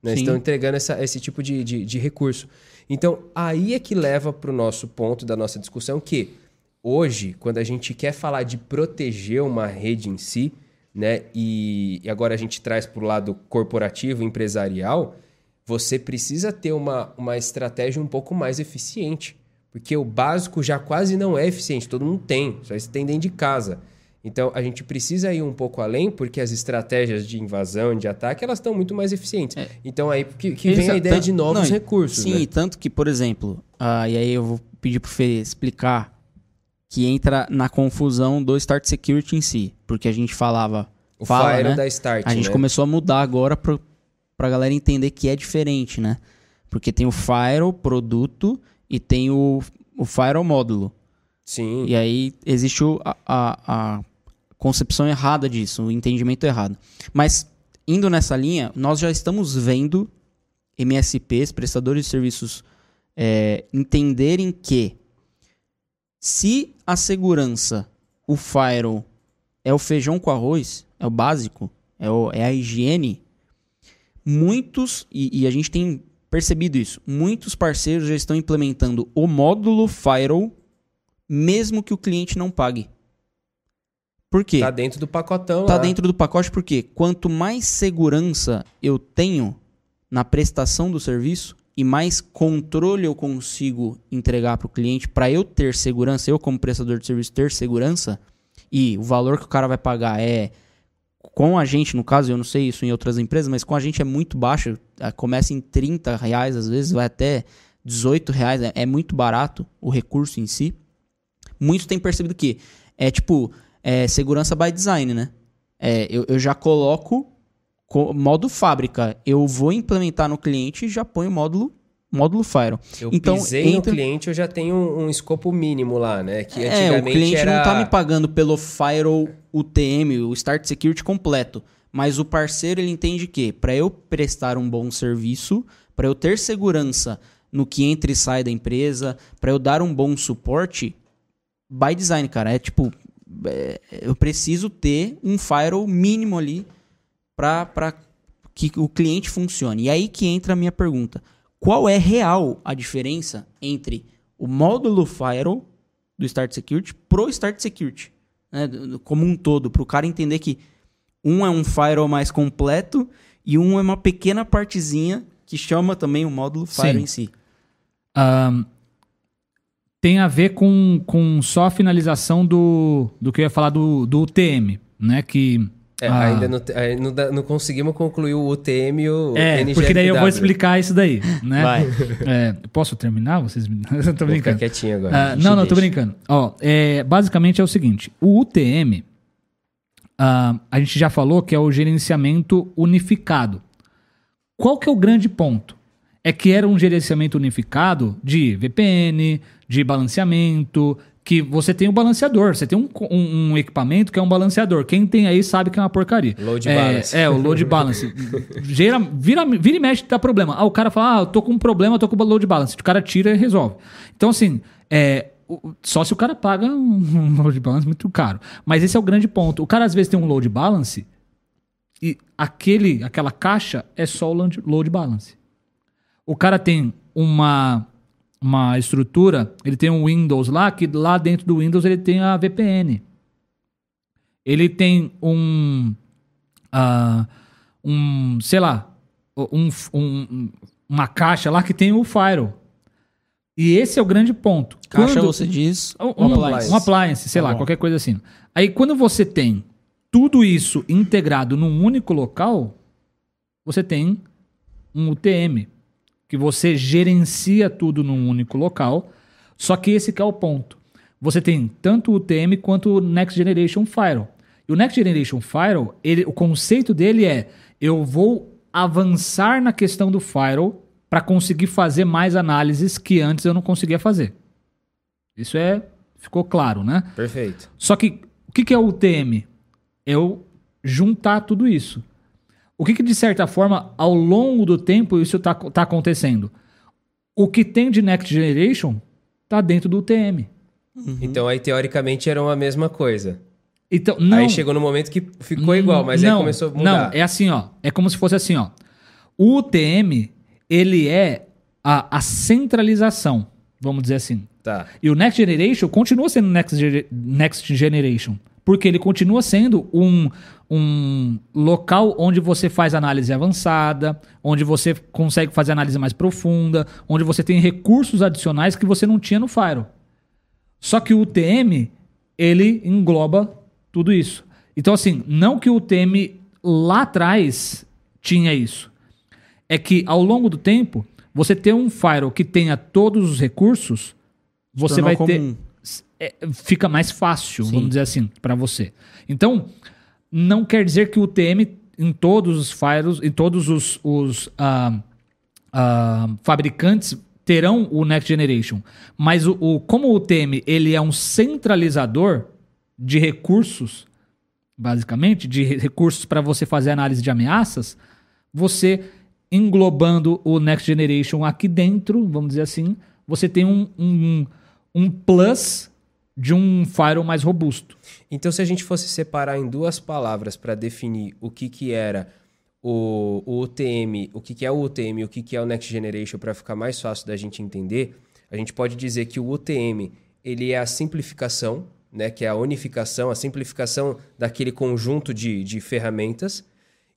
né? Estão entregando essa- esse tipo de, de, de recurso. Então, aí é que leva para o nosso ponto da nossa discussão, que hoje, quando a gente quer falar de proteger uma rede em si, né? E, e agora a gente traz para o lado corporativo, empresarial, você precisa ter uma, uma estratégia um pouco mais eficiente. Porque o básico já quase não é eficiente, todo mundo tem, só isso tem dentro de casa. Então a gente precisa ir um pouco além, porque as estratégias de invasão, de ataque, elas estão muito mais eficientes. Então aí que, que vem a ideia de novos não, recursos. Sim, né? tanto que, por exemplo, ah, e aí eu vou pedir pro Fê explicar que entra na confusão do Start Security em si. Porque a gente falava. O fala, Fire né? da Start. A gente né? começou a mudar agora pro, pra galera entender que é diferente, né? Porque tem o Firewall produto e tem o, o Firewall módulo. Sim. E aí existe o- a, a- a concepção errada disso, o entendimento errado. Mas indo nessa linha, nós já estamos vendo MSPs, prestadores de serviços, é, entenderem que se a segurança, o firewall, é o feijão com arroz, é o básico, é, o- é a higiene, muitos, e, e a gente tem percebido isso, muitos parceiros já estão implementando o módulo firewall mesmo que o cliente não pague. Por quê? Tá dentro do pacotão Tá lá. dentro do pacote porque quanto mais segurança eu tenho na prestação do serviço e mais controle eu consigo entregar para o cliente para eu ter segurança, eu como prestador de serviço ter segurança e o valor que o cara vai pagar é com a gente, no caso, eu não sei isso em outras empresas, mas com a gente é muito baixo, eh, começa em 30 reais, às vezes vai até 18 reais, é, é muito barato o recurso em si. Muitos têm percebido que é tipo é, segurança by design, né? É, eu, eu já coloco co- modo fábrica, eu vou implementar no cliente e já ponho módulo módulo Firewall. Eu então, pisei entra- no cliente, eu já tenho um, um escopo mínimo lá, né? Que É, o cliente era... não tá me pagando pelo Firewall UTM, o Start Security completo. Mas o parceiro ele entende que para eu prestar um bom serviço, para eu ter segurança no que entra e sai da empresa, para eu dar um bom suporte, by design, cara, é tipo é, eu preciso ter um firewall mínimo ali para que o cliente funcione. E aí que entra a minha pergunta. Qual é real a diferença entre o módulo firewall do Start Security pro Start Security? né, como um todo, para o cara entender que um é um firewall mais completo e um é uma pequena partezinha que chama também o módulo firewall Sim. em si. Ahn, tem a ver com, com só a finalização do, do que eu ia falar do, do UTM, né? Que. É, ah, Ainda não, não, não conseguimos concluir o UTM e o É, NGFW. porque daí eu vou explicar isso daí, né? Vai. É, posso terminar? Vocês me... [laughs] eu tô Vou ficar brincando. quietinho agora. Ah, não, não, tô brincando. Ó, é, basicamente é o seguinte: o UTM, ah, a gente já falou que é o gerenciamento unificado. Qual que é o grande ponto? É que era um gerenciamento unificado de VPN, de balanceamento, que você tem o balanceador. Você tem um, um, um equipamento que é um balanceador. Quem tem aí sabe que é uma porcaria. Load é, balance. É, o load balance. [laughs] Gera, vira, vira e mexe dá problema. Ah, o cara fala, ah, eu tô com um problema, eu tô com o load balance. O cara tira e resolve. Então, assim, é, só se o cara paga um, [laughs] um load balance muito caro. Mas esse é o grande ponto. O cara às vezes tem um load balance e aquele, aquela caixa é só o load balance. O cara tem uma, uma estrutura, ele tem um Windows lá, que lá dentro do Windows ele tem a VPN. Ele tem um. ah, um, sei lá, um, um- uma caixa lá que tem o Firewall. E esse é o grande ponto. Caixa Quando- você diz. um, um um appliance. um appliance, sei Tá lá, bom. qualquer coisa assim. Aí quando você tem tudo isso integrado num único local, você tem um UTM, que você gerencia tudo num único local. Só que esse que é o ponto. Você tem tanto o UTM quanto o Next Generation Firewall. E o Next Generation Firewall, ele, o conceito dele é: eu vou avançar na questão do firewall para conseguir fazer mais análises que antes eu não conseguia fazer. Isso é ficou claro, né? Perfeito. Só que o que, que é o UTM? É eu juntar tudo isso. O que, que, de certa forma, ao longo do tempo, isso está tá acontecendo? O que tem de Next Generation está dentro do UTM. Então aí, teoricamente, era uma mesma coisa. Então, não, Aí chegou no momento que ficou igual, mas aí não, começou a mudar. Não, é assim, ó. É como se fosse assim, ó. O UTM, ele é a, a centralização, vamos dizer assim. Tá. E o Next Generation continua sendo Next, Next Generation. Porque ele continua sendo um, um local onde você faz análise avançada, onde você consegue fazer análise mais profunda, onde você tem recursos adicionais que você não tinha no Firewall. Só que o UTM, ele engloba tudo isso. Então, assim, não que o UTM lá atrás tinha isso. É que ao longo do tempo, você ter um firewall que tenha todos os recursos, você vai ter. É, fica mais fácil, Sim. vamos dizer assim, para você. Então, não quer dizer que o UTM em todos os firewalls, em todos os, os ah, ah, fabricantes terão o Next Generation. Mas o, o- como o UTM ele é um centralizador de recursos, basicamente, de re- recursos para você fazer análise de ameaças, você englobando o Next Generation aqui dentro, vamos dizer assim, você tem um, um, um plus de um firewall mais robusto. Então, se a gente fosse separar em duas palavras para definir o que, que era o, o UTM, o que, que é o UTM e o que, que é o Next Generation, para ficar mais fácil da gente entender, a gente pode dizer que o UTM ele é a simplificação, né, que é a unificação, a simplificação daquele conjunto de, de ferramentas.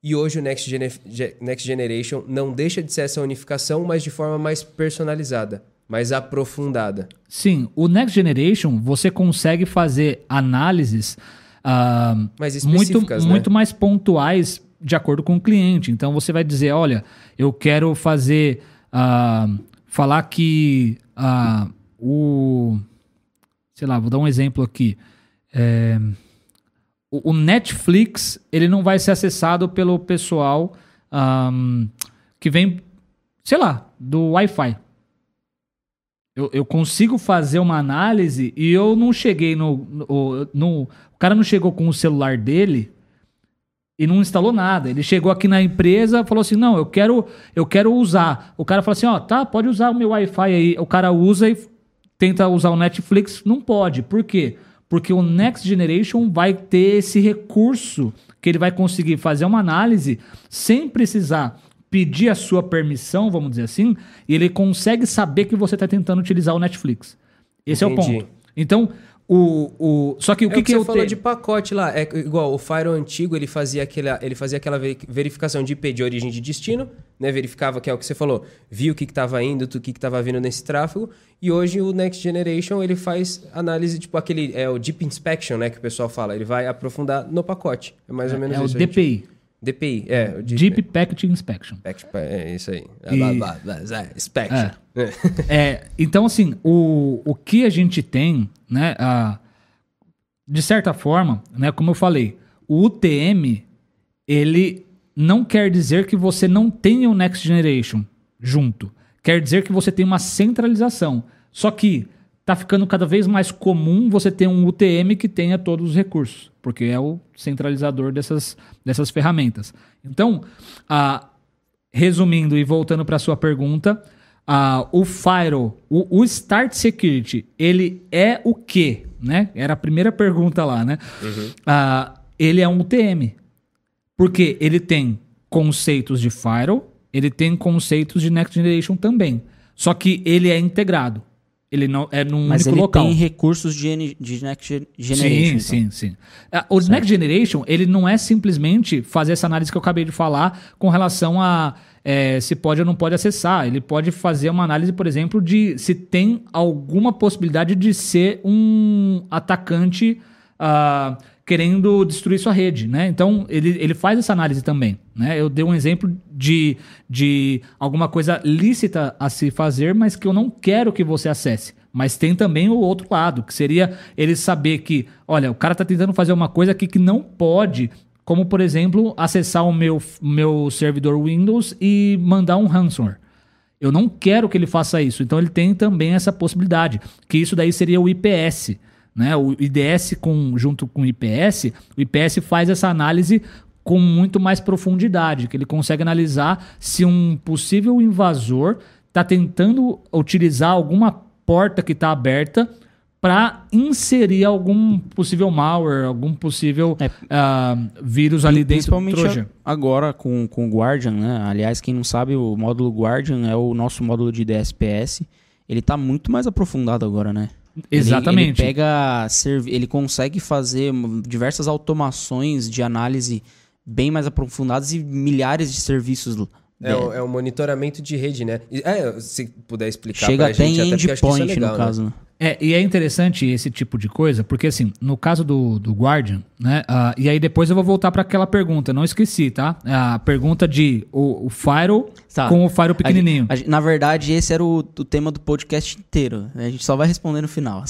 E hoje o Next, Gene- Ge- Next Generation não deixa de ser essa unificação, mas de forma mais personalizada, mais aprofundada. Sim, o Next Generation você consegue fazer análises ah, Mais muito, né? muito mais pontuais de acordo com o cliente. Então você vai dizer, olha, eu quero fazer ah, falar que ah, o sei lá, vou dar um exemplo aqui. É, o, o Netflix ele não vai ser acessado pelo pessoal ahm, que vem, sei lá, do Wi-Fi. Eu, eu consigo fazer uma análise e eu não cheguei no, no, no- O cara não chegou com o celular dele e não instalou nada. Ele chegou aqui na empresa falou assim: não, eu quero, eu quero usar. O cara falou assim: ó, tá, pode usar o meu Wi-Fi aí. O cara usa e tenta usar o Netflix, não pode. Por quê? Porque o Next Generation vai ter esse recurso que ele vai conseguir fazer uma análise sem precisar pedir a sua permissão, vamos dizer assim, e ele consegue saber que você está tentando utilizar o Netflix. Esse é o Entendi. ponto. Então, o, o só que o é que, o que, que você eu falou tenho? de pacote lá. É igual o Firewall antigo, ele fazia aquela, ele fazia aquela veri- verificação de IP de origem de destino, né? Verificava que é o que você falou, via o que estava indo, o que estava vindo nesse tráfego. E hoje o Next Generation ele faz análise tipo aquele é o Deep Inspection, né? Que o pessoal fala. Ele vai aprofundar no pacote. É mais ou menos É o isso. a gente- DPI, DPI, é o Deep Packet Inspection. É isso aí. E- blá, blá, blá, Inspection. É. É, então, assim, o, o que a gente tem, né, a- de certa forma, né, como eu falei, o UTM, ele não quer dizer que você não tenha o Next Generation junto. Quer dizer que você tem uma centralização. Só que tá ficando cada vez mais comum você ter um UTM que tenha todos os recursos, porque é o centralizador dessas, dessas ferramentas. Então, ah, resumindo e voltando para a sua pergunta, ah, o Firewall, o, o Start Security, ele é o quê? Né? Era a primeira pergunta lá, né? Ah, ele é um UTM. Porque ele tem conceitos de Firewall, ele tem conceitos de Next Generation também. Só que ele é integrado. Ele não é num Mas único ele local. tem recursos de, de Next Gen- Generation. Sim, então. sim, sim. Ah, O Next Generation, ele não é simplesmente fazer essa análise que eu acabei de falar com relação a eh, se pode ou não pode acessar. Ele pode fazer uma análise, por exemplo, de se tem alguma possibilidade de ser um atacante ah, querendo destruir sua rede, né? Então, ele, ele faz essa análise também, né? Eu dei um exemplo de, de alguma coisa lícita a se fazer, mas que eu não quero que você acesse. Mas tem também o outro lado, que seria ele saber que, olha, o cara tá tentando fazer uma coisa aqui que não pode, como, por exemplo, acessar o meu, meu servidor Windows e mandar um ransomware. Eu não quero que ele faça isso. Então ele tem também essa possibilidade, que isso daí seria o IPS, né? O IDS com, junto com o IPS, o IPS faz essa análise com muito mais profundidade, que ele consegue analisar se um possível invasor está tentando utilizar alguma porta que está aberta para inserir algum possível malware, algum possível É. ah, vírus ali dentro Principalmente Trojan. agora com, com o Guardian, né? Aliás, quem não sabe, o módulo Guardian é o nosso módulo de DSPS. Ele tá muito mais aprofundado agora, né? Ele- Exatamente. Ele, pega, servi- ele consegue fazer diversas automações de análise bem mais aprofundadas e milhares de serviços. É, o, é o monitoramento de rede, né? É, se puder explicar Chega pra até gente, em até porque acho que isso é endpoint, legal, no né? caso. né? É, e é interessante esse tipo de coisa, porque assim, no caso do, do Guardian, né? ah, e aí depois eu vou voltar para aquela pergunta, não esqueci, tá? A pergunta de o, o Firewall Tá. com o Firewall pequenininho. A gente- na verdade, esse era o, o tema do podcast inteiro. A gente só vai responder no final.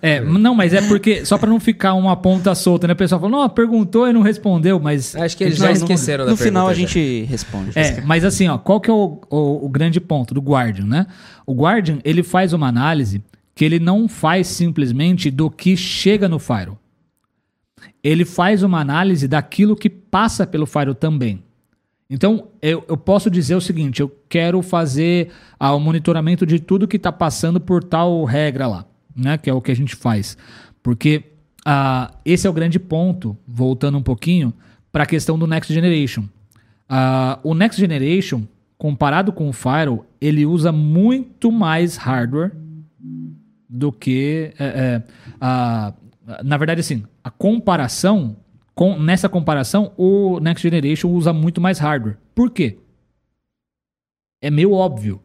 É, é, não, mas é porque, só para não ficar uma ponta solta, né? O pessoal falou, não, perguntou e não respondeu, mas. Acho que eles Não, já no- esqueceram da No final a pergunta, já. gente responde. É, mas assim, ó, qual que é o, o, o grande ponto do Guardian, né? O Guardian, ele faz uma análise que ele não faz simplesmente do que chega no Firewall. Ele faz uma análise daquilo que passa pelo Firewall também. Então, eu, eu posso dizer o seguinte, eu quero fazer ah, o monitoramento de tudo que está passando por tal regra lá, né? Que é o que a gente faz. Porque ah, esse é o grande ponto, voltando um pouquinho, para a questão do Next Generation. Ah, o Next Generation, comparado com o Firewall, ele usa muito mais hardware do que. é, é, a, na verdade, assim, a comparação. Com, nessa comparação, o Next Generation usa muito mais hardware. Por quê? É meio óbvio.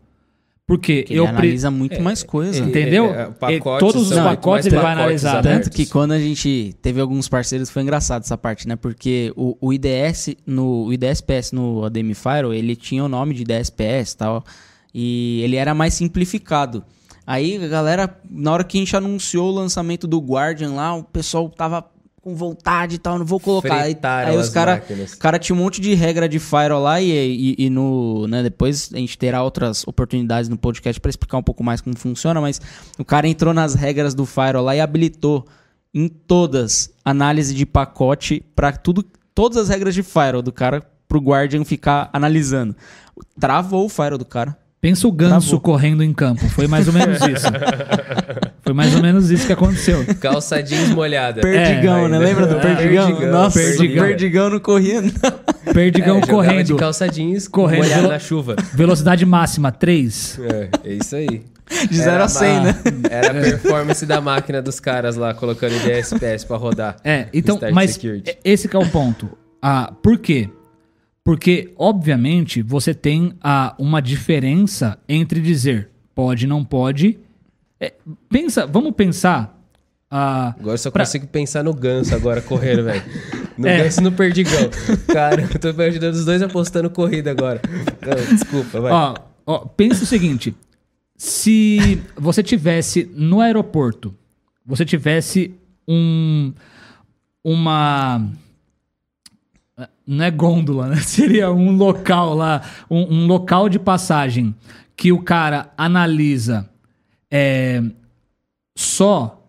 Porque Que ele eu pre- analisa muito mais coisa. ele- Entendeu? É, é, pacotes todos os muito pacotes ele vai analisar, abertos. Tanto que quando a gente teve alguns parceiros, foi engraçado essa parte, né? Porque o, o IDS, no o IDSPS no ADM Firewall, ele tinha o nome de IDSPS e tal, e ele era mais simplificado. Aí a galera, na hora que a gente anunciou o lançamento do Guardian lá, o pessoal tava com vontade e tal, não vou colocar. Aí, Fritaram aí os as caras cara tinha um monte de regra de firewall lá e, e, e no, né, depois a gente terá outras oportunidades no podcast para explicar um pouco mais como funciona, mas o cara entrou nas regras do firewall lá e habilitou em todas análise de pacote para tudo, todas as regras de firewall do cara pro Guardian ficar analisando. Travou o firewall do cara. Pensa o ganso Travou. correndo em campo. Foi mais ou menos isso. [laughs] Foi mais ou menos isso que aconteceu. Calça jeans molhada. Perdigão, É, né? Lembra do Ah, Perdigão? Perdigão, Nossa, Perdigão. Perdigão. não corria. não. Perdigão É, correndo. de calça jeans, Correndo. molhado na chuva. Velocidade máxima 3. É, é isso aí. De 0 a 100, né? Era a performance da máquina dos caras lá, colocando DSPS pra rodar. É, então, mas Security. esse que é o ponto. Ah, por quê? Porque, obviamente, você tem ah, uma diferença entre dizer pode, não pode. É, pensa, vamos pensar. ah, Agora eu só Pra- consigo pensar no ganso agora correndo, velho. No É. ganso e no perdigão. Cara, eu tô imaginando os dois apostando corrida agora. Não, desculpa, vai. Ó, ó, pensa o seguinte: se você tivesse no aeroporto, você tivesse um uma não é gôndola, né? [laughs] Seria um local lá, um, um local de passagem que o cara analisa é, só.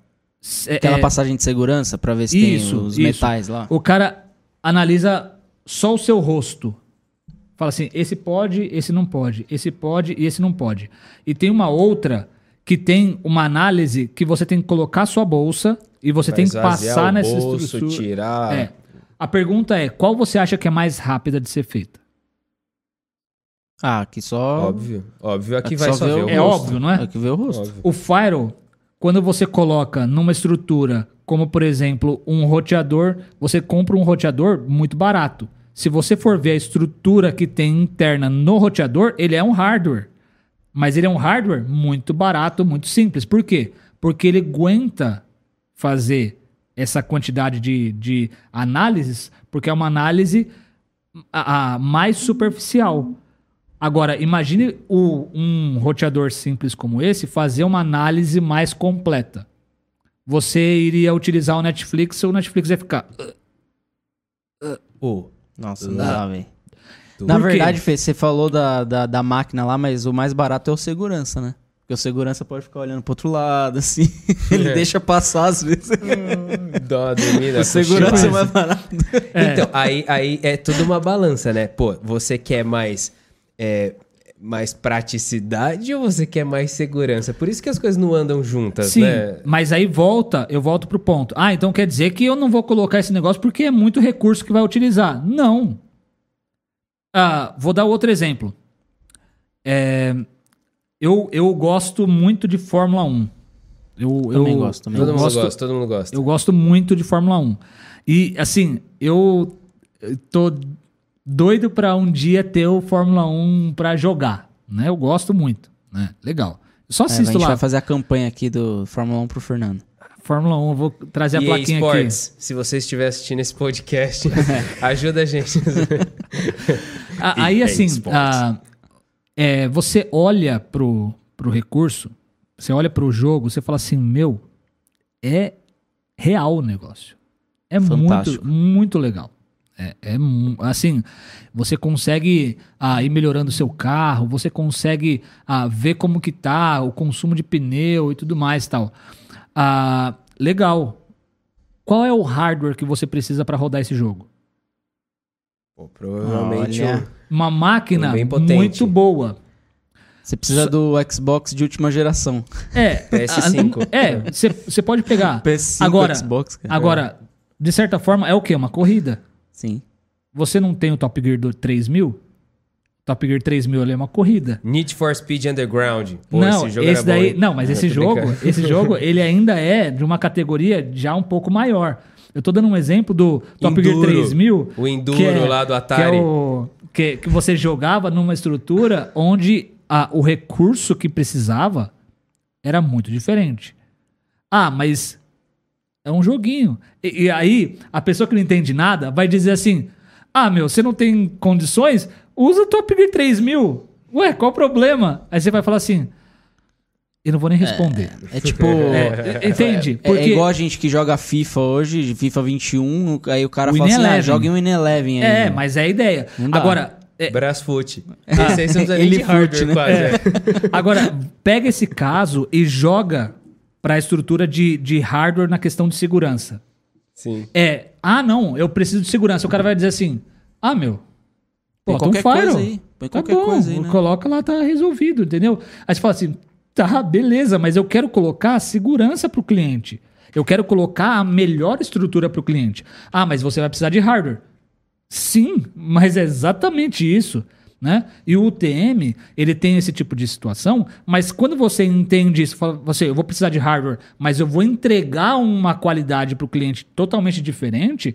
é, Aquela é, passagem de segurança pra ver se Isso, tem os isso. metais lá. O cara analisa só o seu rosto. Fala assim: esse pode, esse não pode, esse pode e esse não pode. E tem uma outra que tem uma análise que você tem que colocar a sua bolsa e você tem que passar nessa bolso, estrutura. tirar. É. A pergunta é: qual você acha que é mais rápida de ser feita? Ah, aqui só. Óbvio. Óbvio, aqui Aqui vai só ver o o É rosto. óbvio, não é? Aqui vê o rosto. Óbvio. O Firewall, quando você coloca numa estrutura, como por exemplo um roteador, você compra um roteador muito barato. Se você for ver a estrutura que tem interna no roteador, ele é um hardware. Mas ele é um hardware muito barato, muito simples. Por quê? Porque ele aguenta fazer essa quantidade de, de análises, porque é uma análise a, a mais superficial. Agora, imagine o- um roteador simples como esse fazer uma análise mais completa. Você iria utilizar o Netflix, o Netflix ia ficar. Pô, Nossa, não dá, velho. Na verdade, Fê, você falou da, da, da máquina lá, mas o mais barato é o segurança, né? Porque o segurança pode ficar olhando pro outro lado, [laughs] assim. Ele É. deixa passar às vezes. dá uma dormida. o segurança é mais barato. É. Então, aí, aí é tudo uma balança, né? Pô, você quer mais, é, mais praticidade ou você quer mais segurança? Por isso que as coisas não andam juntas, Sim, né? mas aí volta, eu volto pro ponto. Ah, então quer dizer que eu não vou colocar esse negócio porque é muito recurso que vai utilizar. Não. Ah, vou dar outro exemplo. É, eu, eu gosto muito de Fórmula 1. Eu, Também eu, gosto, também eu Todo mundo gosto, gosta, todo mundo gosta. Eu gosto muito de Fórmula 1. E, assim, eu tô doido pra um dia ter o Fórmula 1 pra jogar. Né? Eu gosto muito. Né? Legal. Eu só É, a assisto gente lá. vai fazer a campanha aqui do Fórmula 1 pro Fernando. Fórmula 1, eu vou trazer a EA plaquinha Sports, se você estiver assistindo esse podcast, [laughs] ajuda a gente. [laughs] aqui. Aí, assim, a- é, você olha pro, pro recurso, você olha pro jogo, você fala assim, meu, é real o negócio. É muito, Fantástico. muito legal. É, é assim, você consegue ah, ir melhorando o seu carro, você consegue ah, ver como que tá o consumo de pneu e tudo mais e tal. Ah, legal. Qual é o hardware que você precisa para rodar esse jogo? Pô, provavelmente Olha. Um- Uma máquina muito boa. Você precisa do Xbox de última geração. É. [laughs] PS5. a- É, você pode pegar. PS5, agora, Xbox, cara. agora, de certa forma, é o quê? Uma corrida. Sim. Você não tem o Top Gear do 3000? Top Gear 3000 ali é uma corrida. Need for Speed Underground. Pô, não, esse jogo esse era daí, bom, não, mas Eu esse jogo, brincando. esse jogo, ele ainda é de uma categoria já um pouco maior. Eu tô dando um exemplo do Top Gear Enduro. 3000, O Enduro que é- lá do que é Atari. o que, que você jogava numa estrutura onde a- o recurso que precisava era muito diferente. Ah, mas é um joguinho. E, e aí, a pessoa que não entende nada vai dizer assim: Ah, meu, você não tem condições? Usa o Top Gear 3000. Ué, qual o problema? Aí você vai falar assim: Eu não vou nem responder. É tipo. É, [laughs] entende? É, é [laughs] igual a gente que joga FIFA hoje, FIFA 21, aí o cara O fala assim, ah, joga em Win Eleven aí. É, né? mas é a ideia. Não dá. Agora, é, Brasfoot. Esse aí você não precisa nem Ele de hardware né? quase. é. [laughs] Agora, pega esse caso e joga para a estrutura de, de hardware na questão de segurança. Sim. É, ah, não, eu preciso de segurança. O cara vai dizer assim: ah, meu, bota um qualquer firewall. coisa aí. Põe Tá qualquer bom, coisa aí, né? coloca lá, tá resolvido, entendeu? Aí você fala assim: tá, beleza, mas eu quero colocar segurança para o cliente. Eu quero colocar a melhor estrutura para o cliente. Ah, mas você vai precisar de hardware. Sim, mas é exatamente isso. Né? E o UTM, ele tem esse tipo de situação, mas quando você entende isso, fala, você, eu vou precisar de hardware, mas eu vou entregar uma qualidade para o cliente totalmente diferente,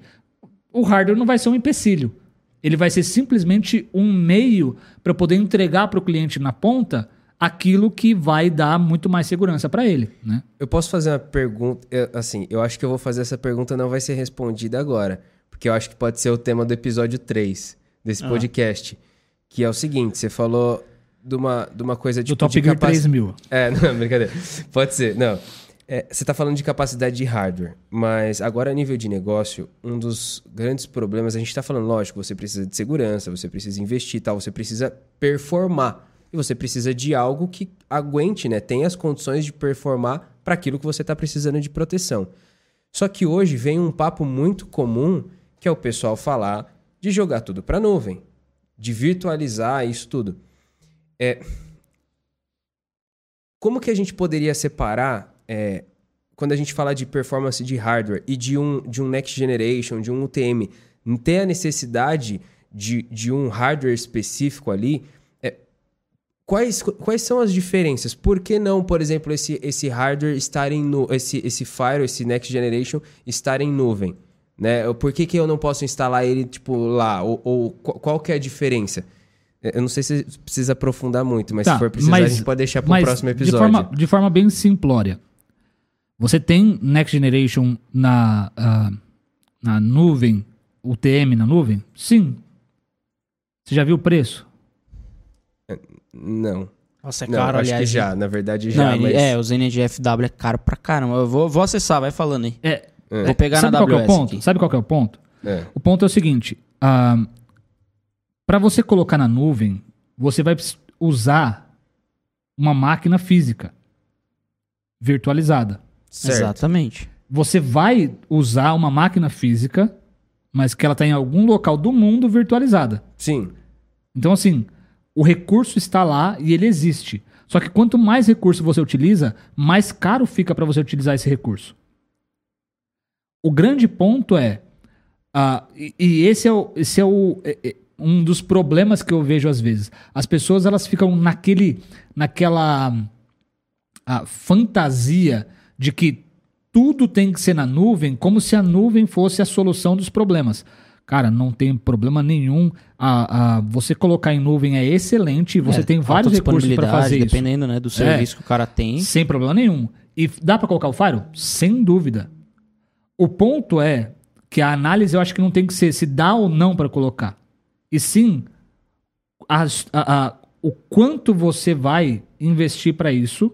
o hardware não vai ser um empecilho. Ele vai ser simplesmente um meio para poder entregar para o cliente na ponta aquilo que vai dar muito mais segurança para ele. Né? Eu posso fazer uma pergunta. Assim, eu acho que eu vou fazer essa pergunta, não vai ser respondida agora. Porque eu acho que pode ser o tema do episódio 3 desse Ah. podcast. Que é o seguinte: você falou de uma, de uma coisa Do tipo. Top de Gear capaci- 3000. É, [laughs] não, brincadeira. Pode ser, não. É, você está falando de capacidade de hardware, mas agora a nível de negócio, um dos grandes problemas, a gente está falando, lógico, você precisa de segurança, você precisa investir e tal, você precisa performar. E você precisa de algo que aguente, né? Tenha as condições de performar para aquilo que você está precisando de proteção. Só que hoje vem um papo muito comum que é o pessoal falar de jogar tudo para nuvem, de virtualizar isso tudo. É, como que a gente poderia separar é, quando a gente fala de performance de hardware e de um, de um next generation, de um UTM, ter a necessidade de, de um hardware específico ali? É, quais, quais são as diferenças? Por que não, por exemplo, esse, esse hardware estar em no, esse, esse Fire, esse next generation estar em nuvem? Né? Por que, que eu não posso instalar ele tipo lá? Ou, ou qual que é a diferença? Eu não sei se precisa aprofundar muito, mas Tá, se for precisar, mas- a gente pode deixar para o próximo De episódio. forma, de forma bem simplória. Você tem Next Generation na, ah, na nuvem, UTM na nuvem? Sim. Você já viu o preço? Não. Nossa, é não, caro, acho aliás. que já, na verdade já, Não, mas... É, os NGFW é caro pra caramba. Eu vou, vou acessar, vai falando aí. É, Vou pegar sabe na qual é o AWS ponto? aqui. Sabe qual que é o ponto? É. O ponto é o seguinte: para você colocar na nuvem, você vai usar uma máquina física virtualizada. Certo. Exatamente. Você vai usar uma máquina física, mas que ela está em algum local do mundo virtualizada. Sim. Então, assim, o recurso está lá e ele existe. Só que quanto mais recurso você utiliza, mais caro fica para você utilizar esse recurso. O grande ponto é. ah, e, e esse é, o, esse é, o, é- é um dos problemas que eu vejo às vezes. As pessoas elas ficam naquele, naquela ah, fantasia de que tudo tem que ser na nuvem, como se a nuvem fosse a solução dos problemas. Cara, não tem problema nenhum. A, a- você colocar em nuvem é excelente. Você É, tem vários recursos para fazer isso. É. Dependendo né, do serviço que o cara tem. Sem problema nenhum. E dá pra colocar o Fire? Sem dúvida. O ponto é que a análise eu acho que não tem que ser se dá ou não pra colocar. E sim as- a- a- o quanto você vai investir pra isso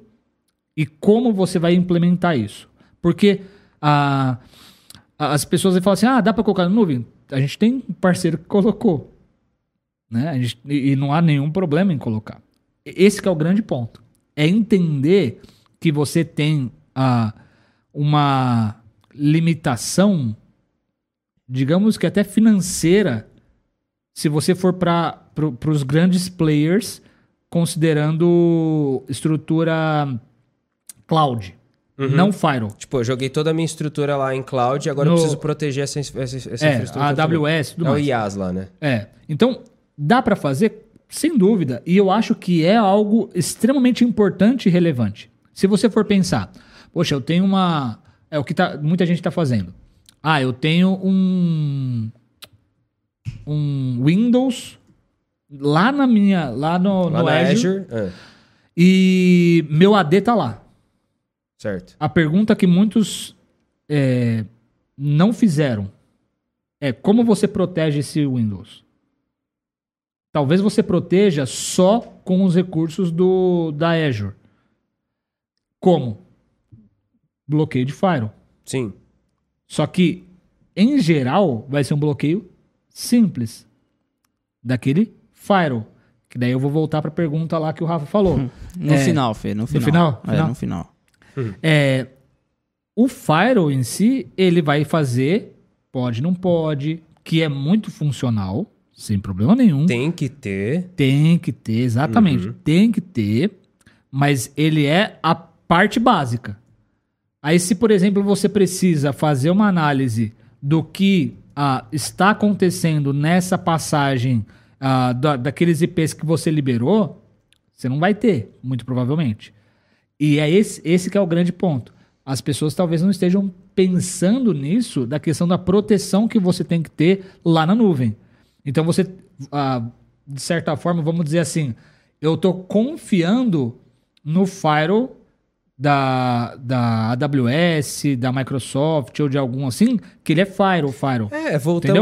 e como você vai implementar isso. Porque a- a- as pessoas falam assim: ah, dá pra colocar na nuvem? A gente tem um parceiro que colocou. Né? A gente- e, não há nenhum problema em colocar. Esse é o grande ponto. É entender que você tem ah, uma limitação, digamos que até financeira, se você for para pro, os grandes players, considerando estrutura cloud, não firewall. Tipo, eu joguei toda a minha estrutura lá em cloud e agora eu No- preciso proteger essa, essa, essa É, infraestrutura. a. AWS tudo É o mais. IaaS lá, né? É. Então, dá pra fazer? Sem dúvida. E eu acho que é algo extremamente importante e relevante. Se você for pensar, poxa, eu tenho uma. É o que tá, muita gente está fazendo. Ah, eu tenho um. Um Windows lá na minha. Lá no, Lá no na Azure, Azure. é, E meu AD tá lá. Certo. A pergunta que muitos é, não fizeram é como você protege esse Windows? Talvez você proteja só com os recursos do, da Azure. Como? Bloqueio de firewall. Sim. Só que, em geral, vai ser um bloqueio simples. Daquele firewall. Que daí eu vou voltar para a pergunta lá que o Rafa falou. [laughs] No É, final, Fê, no final. final? É, Final? no final. É, o firewall em si, ele vai fazer, pode, não pode, que é muito funcional, sem problema nenhum. Tem que ter. Tem que ter, exatamente. Tem que ter, mas ele é a parte básica. Aí, se, por exemplo, você precisa fazer uma análise do que ah, está acontecendo nessa passagem ah, da- daqueles IPs que você liberou, você não vai ter, muito provavelmente. E é esse, esse que é o grande ponto. As pessoas talvez não estejam pensando nisso, da questão da proteção que você tem que ter lá na nuvem. Então você, ah, de certa forma, vamos dizer assim, eu estou confiando no firewall da, da AWS, da Microsoft ou de algum assim, que ele é firewall, firewall. É, voltam,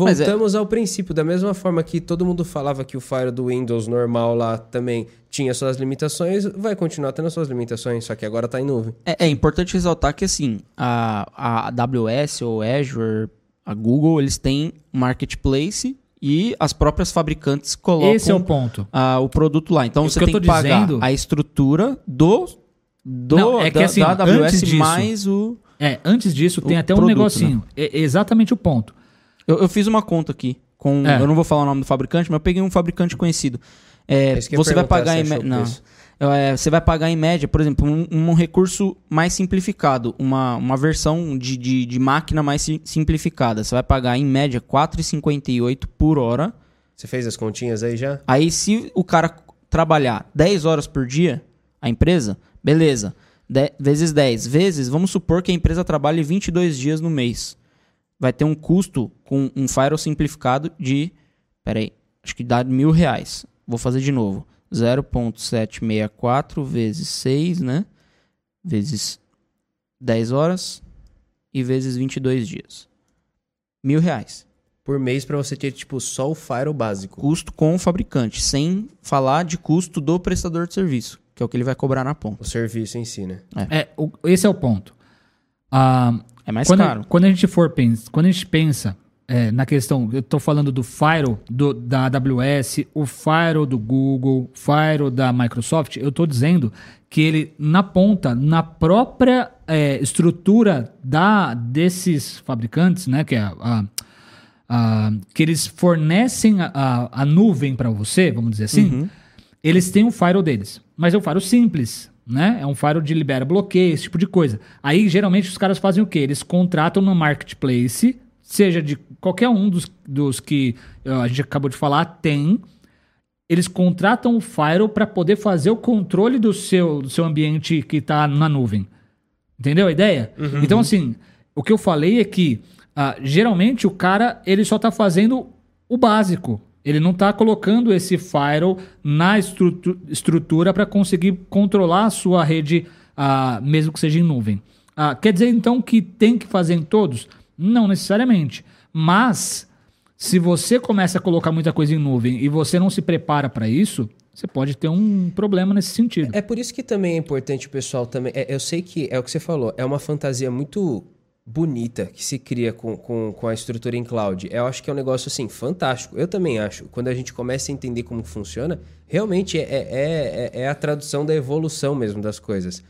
Mas é- voltamos ao princípio. Da mesma forma que todo mundo falava que o Fire do Windows normal lá também tinha suas limitações, vai continuar tendo suas limitações, só que agora tá em nuvem. É, é importante ressaltar que assim, a, a AWS ou Azure, a Google, eles têm marketplace e as próprias fabricantes colocam Esse é o ponto. ah, o produto lá. Então O você tem que pagar dizendo- a estrutura do do, Não, é que da, assim, da AWS antes disso- mais o. É, antes disso tem até um produto, negocinho. É exatamente o ponto. Eu, eu fiz uma conta aqui. Com, É. Eu não vou falar o nome do fabricante, mas eu peguei um fabricante conhecido. É, É você vai pagar em o não. preço. É, você vai pagar em média, por exemplo, um, um recurso mais simplificado, uma, uma versão de, de, de máquina mais si- simplificada. Você vai pagar em média R$ 4,58 por hora. Você fez as continhas aí já? Aí, se o cara trabalhar 10 horas por dia, a empresa, beleza. De- vezes 10. Vezes, vamos supor que a empresa trabalhe 22 dias no mês. Vai ter um custo com um firewall simplificado de. Peraí, acho que dá mil reais. Vou fazer de novo. 0.764 vezes 6, né? Vezes 10 horas e vezes 22 dias. Mil reais Por mês pra você ter, tipo, só o firewall básico. custo com o fabricante, sem falar de custo do prestador de serviço, que é o que ele vai cobrar na ponta. O serviço em si, né? É, o- esse é o ponto. Ah, É mais quando, caro. quando a gente for pensa, quando a gente pensa é, na questão, eu estou falando do firewall do, da AWS, o firewall do Google, firewall da Microsoft, eu estou dizendo que ele na ponta, na própria é, estrutura da desses fabricantes, né, que é a, a- a- que eles fornecem a, a, a nuvem para você, vamos dizer assim, Uhum. Eles têm um firewall deles. Mas é um firewall simples, né? É um firewall de libera bloqueio, esse tipo de coisa. Aí, geralmente, os caras fazem o quê? Eles contratam no marketplace, seja de qualquer um dos, dos que ó, a gente acabou de falar, tem. Eles contratam o firewall para poder fazer o controle do seu, do seu ambiente que está na nuvem. Entendeu a ideia? Então, assim, o que eu falei é que ah, geralmente o cara ele só está fazendo o básico. Ele não está colocando esse firewall na estrutu- estrutura para conseguir controlar a sua rede, ah, mesmo que seja em nuvem. Ah, quer dizer então que tem que fazer em todos? Não necessariamente. Mas se você começa a colocar muita coisa em nuvem e você não se prepara para isso, você pode ter um problema nesse sentido. É por isso que também é importante o pessoal também. é, eu sei que é o que você falou, é uma fantasia muito bonita que se cria com, com, com a estrutura em cloud. Eu acho que é um negócio assim, fantástico. Eu também acho. Quando a gente começa a entender como funciona, realmente é, é, é, é a tradução da evolução mesmo das coisas.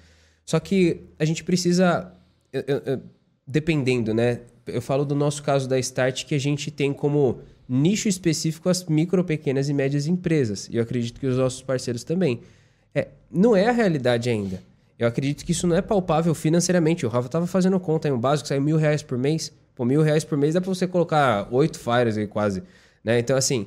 Só que a gente precisa. eu- eu- eu- dependendo, né? Eu falo do nosso caso da Start, que a gente tem como nicho específico as micro, pequenas e médias empresas. E eu acredito que os nossos parceiros também. É, não é a realidade ainda. Eu acredito que isso não é palpável financeiramente. O Rafa estava fazendo conta aí, um básico sai mil reais por mês. Pô, mil reais por mês dá para você colocar oito fires aí quase. Né? Então, assim,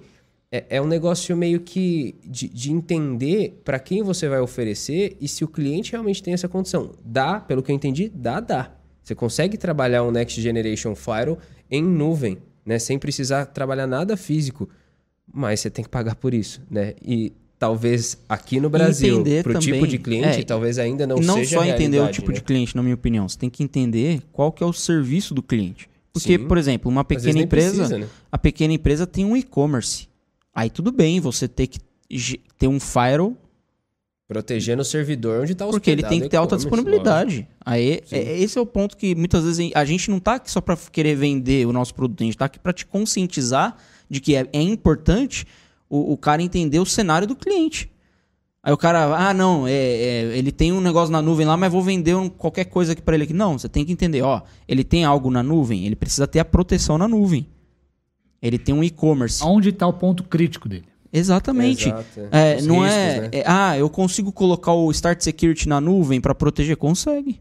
é, é um negócio meio que de, de entender para quem você vai oferecer e se o cliente realmente tem essa condição. Dá, pelo que eu entendi, dá, dá. Você consegue trabalhar um Next Generation Firewall em nuvem, né? Sem precisar trabalhar nada físico. Mas você tem que pagar por isso, né? E talvez aqui no Brasil, entender pro tipo de cliente, é, talvez ainda não, não seja só a entender o tipo né? de cliente, na minha opinião. Você tem que entender qual que é o serviço do cliente. Porque, Sim. por exemplo, uma pequena empresa, precisa, né? a pequena empresa tem um e-commerce. Aí tudo bem, você ter que ter um firewall, Protegendo o servidor onde está porque ele tem que ter o alta disponibilidade. Aí, é- esse é o ponto que muitas vezes a gente não tá aqui só para querer vender o nosso produto, a gente tá aqui para te conscientizar de que é, é importante o, o cara entender o cenário do cliente. Aí o cara, ah, não, é, é, ele tem um negócio na nuvem lá, mas vou vender um- qualquer coisa aqui para ele aqui. Não, você tem que entender, ó, ele tem algo na nuvem, ele precisa ter a proteção na nuvem. Ele tem um e-commerce. Onde está o ponto crítico dele? Exatamente. Exato, É, Os não riscos, é, né? é, Ah, eu consigo colocar o Start Security na nuvem para proteger? Consegue.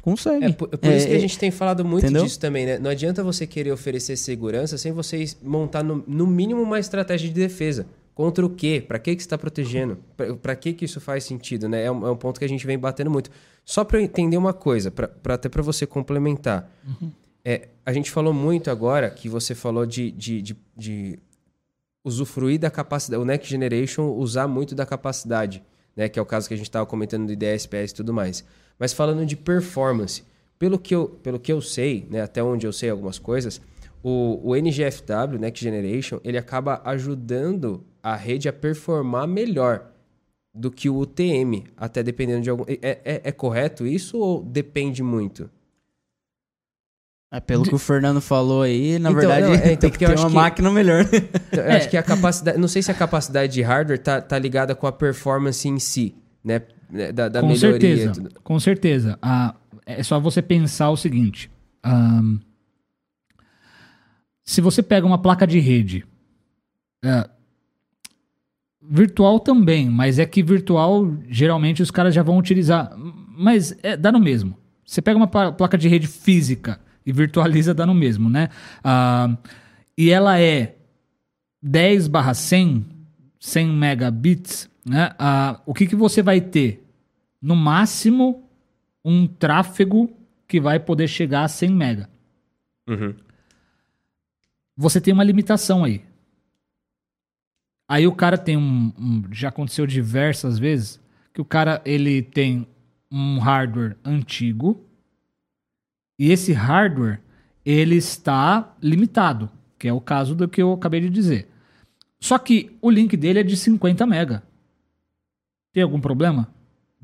Consegue. É por, é por isso É, que a é, gente tem falado muito entendeu? disso também, né? Não adianta você querer oferecer segurança sem você montar no, no mínimo uma estratégia de defesa. Contra o quê? Para que, que você está protegendo? Para que, que isso faz sentido, né? É um, é um ponto que a gente vem batendo muito. Só para eu entender uma coisa, pra, pra- até para você complementar. É, a gente falou muito agora que você falou de, de, de, de usufruir da capacidade, o Next Generation usar muito da capacidade, né? Que é o caso que a gente estava comentando do IDSPS e tudo mais. Mas falando de performance, pelo que eu, pelo que eu sei, né? Até onde eu sei algumas coisas, o, o NGFW, Next Generation, ele acaba ajudando a rede a performar melhor do que o UTM, até dependendo de algum. É, é, é correto isso ou depende muito? é, pelo que o Fernando falou aí, na Então, verdade, não, é, então, tem que ter uma que- máquina melhor. Eu acho que a capacidade. Não sei se a capacidade de hardware tá, tá ligada com a performance em si, né? Né, da, da com melhoria. certeza, tudo. com certeza. Ah, é só você pensar o seguinte: se você pega uma placa de rede, é, virtual também, mas é que virtual geralmente os caras já vão utilizar, mas é, dá no mesmo. Você pega uma pla- placa de rede física e virtualiza, dá no mesmo, né? Ah, e ela é 10 barra 100, 100 megabits, né? Ah, o que, que você vai ter? No máximo, um tráfego que vai poder chegar a 100 mega. Uhum. Você tem uma limitação aí. Aí o cara tem um, um- já aconteceu diversas vezes que o cara ele tem um hardware antigo e esse hardware ele está limitado, que é o caso do que eu acabei de dizer. Só que o link dele é de 50 mega. Tem algum problema?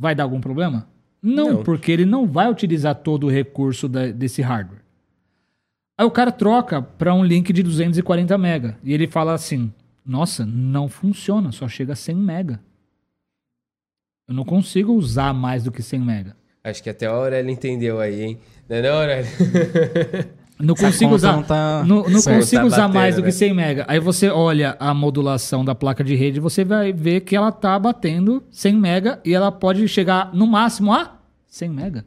Vai dar algum problema? Não, Não. porque ele não vai utilizar todo o recurso da- desse hardware. Aí o cara troca para um link de 240 mega e ele fala assim: "Nossa, não funciona, só chega a 100 mega. Eu não consigo usar mais do que 100 mega. Acho que até a Aurélia entendeu aí, hein? Não é não, Aurélia? [laughs] Não Essa consigo usar, não tá não, não consigo Tá usar batendo, mais do né? que 100 mega. Aí você olha a modulação da placa de rede, você vai ver que ela tá batendo 100 mega e ela pode chegar no máximo a 100 mega.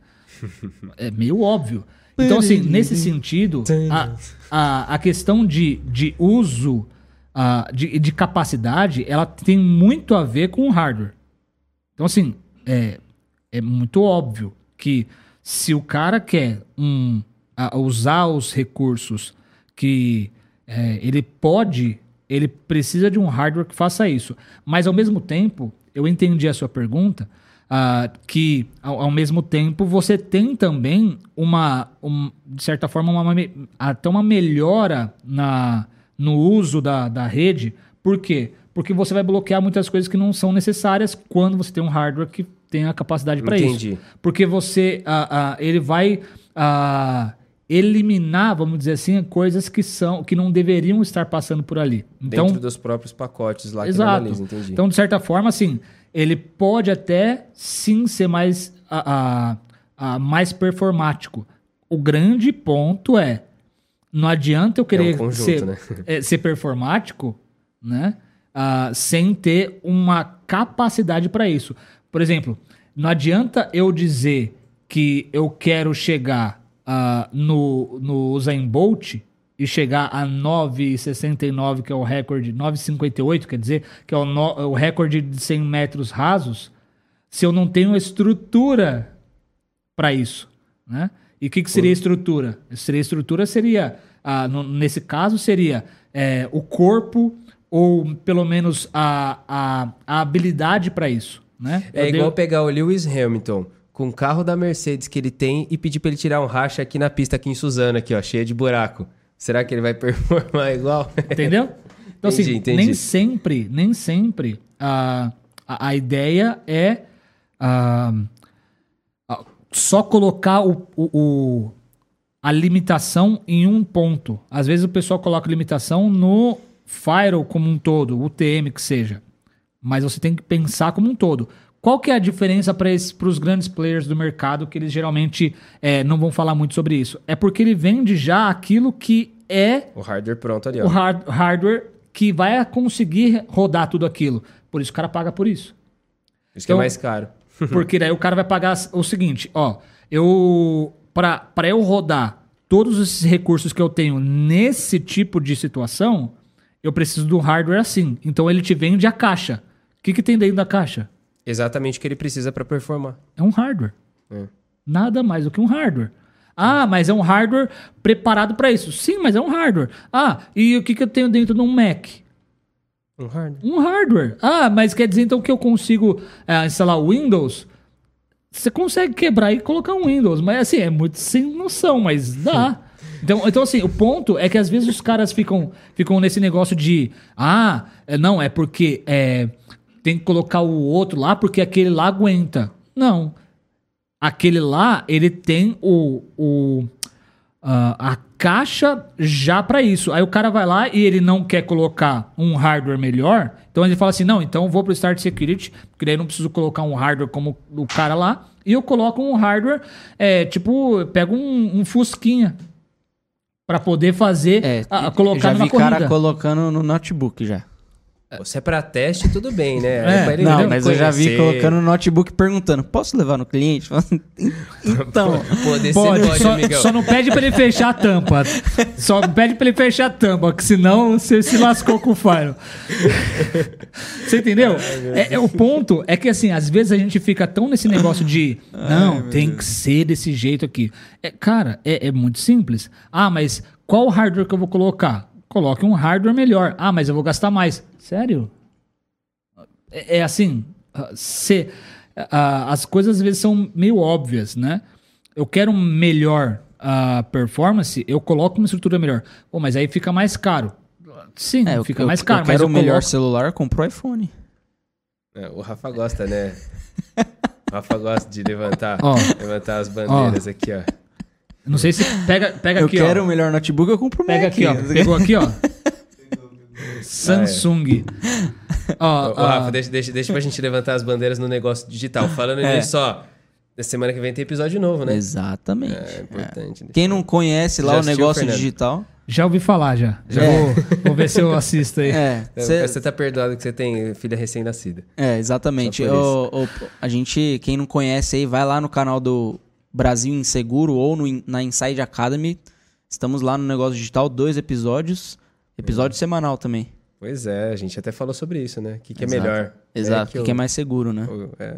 É meio óbvio. Então, assim, nesse sentido, a, a, a questão de, de uso, ah, de, de capacidade, ela tem muito a ver com o hardware. Então, assim, é, é muito óbvio que se o cara quer um, a- usar os recursos que é, ele pode, ele precisa de um hardware que faça isso. Mas, ao mesmo tempo, eu entendi a sua pergunta, ah, que, ao, ao mesmo tempo, você tem também uma, um- de certa forma, uma, até uma melhora na, no uso da, da rede. Por quê? Porque você vai bloquear muitas coisas que não são necessárias quando você tem um hardware que tem a capacidade para isso. Entendi. Porque você, ah, ah, ele vai ah, eliminar, vamos dizer assim, coisas que são que não deveriam estar passando por ali. Então, Dentro dos próprios pacotes lá que Exato. analisa, entendi. Então, de certa forma, assim, ele pode até sim ser mais, a, a- a- mais performático. O grande ponto é, não adianta eu querer conjunto, ser, né? [laughs] é, ser performático, né? ah, sem ter uma capacidade para isso. Por exemplo, não adianta eu dizer que eu quero chegar ah, no, no Usain Bolt e chegar a 9,69, que é o recorde, 9,58, quer dizer, que é o, no- o recorde de 100 metros rasos, se eu não tenho estrutura para isso, né? E o que, que seria estrutura? Seria estrutura seria, ah, no- nesse caso seria é, o corpo ou pelo menos a, a, a habilidade para isso, né? É Eu igual dei- pegar o Lewis Hamilton com o carro da Mercedes que ele tem e pedir pra ele tirar um racha aqui na pista aqui em Suzano, aqui, ó, cheia de buraco. Será que ele vai [laughs] performar igual? Entendeu? Então, Entendi, assim, entendi. nem sempre, nem sempre a, a, a ideia é ah, ah, só colocar o, o, o- a limitação em um ponto. Às vezes o pessoal coloca limitação no firewall como um todo, o TM que seja. Mas você tem que pensar como um todo. Qual que é a diferença para os grandes players do mercado que eles geralmente eh, não vão falar muito sobre isso? É porque ele vende já aquilo que é o hardware pronto ali, ó. o hard- hardware que vai conseguir rodar tudo aquilo. Por isso o cara paga por isso. Isso que é então- mais caro. [laughs] Porque daí o cara vai pagar o seguinte, ó, eu para eu rodar todos esses recursos que eu tenho nesse tipo de situação, eu preciso um hardware assim. Então ele te vende a caixa. O que, que tem dentro da caixa? Exatamente o que ele precisa pra performar. É um hardware. É. Nada mais do que um hardware. Ah, mas é um hardware preparado para isso. Sim, mas é um hardware. Ah, e o que, que eu tenho dentro de um Mac? Um hardware. Um hardware. Ah, mas quer dizer então que eu consigo eh, instalar o Windows? Você consegue quebrar e colocar um Windows, mas assim, é muito sem noção, mas dá. Então, então, assim, o ponto é que às vezes os caras ficam, ficam nesse negócio de ah, é, não, é porque é, tem que colocar o outro lá porque aquele lá aguenta. Não. Aquele lá, ele tem o, o, ah, a caixa já para isso. Aí o cara vai lá e ele não quer colocar um hardware melhor. Então ele fala assim: não, então eu vou pro Start Security, porque daí eu não preciso colocar um hardware como o cara lá. E eu coloco um hardware, é, tipo, pego um, um Fusquinha para poder fazer, É, a, a colocar já vi cara corrida. colocando no notebook já. Você é pra teste, tudo bem, né? É, ele Não, mas eu já vi conhecer. colocando no notebook perguntando: posso levar no cliente? [laughs] então, Pode, Pode, pode, só, amigão. só não pede pra ele fechar a tampa. Só pede pra ele fechar a tampa, que senão você se lascou com o Fire. Você entendeu? É, é, o ponto é que, assim, às vezes a gente fica tão nesse negócio de não, tem que ser desse jeito aqui. É, cara, é, é muito simples. Ah, mas qual hardware que eu vou colocar? Coloque um hardware melhor. Ah, mas eu vou gastar mais. Sério? É, é assim, se, ah, as coisas às vezes são meio óbvias, né? Eu quero um melhor ah, performance, eu coloco uma estrutura melhor. Pô, mas aí fica mais caro. Sim, é, eu, fica eu- mais caro, eu mas quero eu o melhor coloco... celular, compro o iPhone. É, o Rafa gosta, né? [laughs] O Rafa gosta de levantar, Ó. levantar as bandeiras aqui, ó. Não sei se pega, pega eu aqui, quero ó. o melhor notebook, eu compro o Pega aqui, ó. Pegou aqui, ó. [laughs] Samsung. Ó, Ô, ô, Rafa, deixa, deixa, deixa pra gente levantar as bandeiras no negócio digital. Falando É. nisso, ó. Na semana que vem tem episódio novo, né? Exatamente. É importante. Quem não conhece lá Já o negócio Fernando? digital. já ouvi falar já. Já É. vou, vou ver se eu assisto aí. [laughs] É, É, cê- Você tá perdoado que você tem filha recém-nascida. é exatamente. Só O- o- a gente, quem não conhece aí, vai lá no canal do Brasil Inseguro ou no, na Inside Academy. Estamos lá no negócio digital, dois episódios. Episódio semanal também. Pois é, a gente até falou sobre isso, né? O que, que é Exato. melhor? Exato, que que, é o- mais seguro, né? o- é,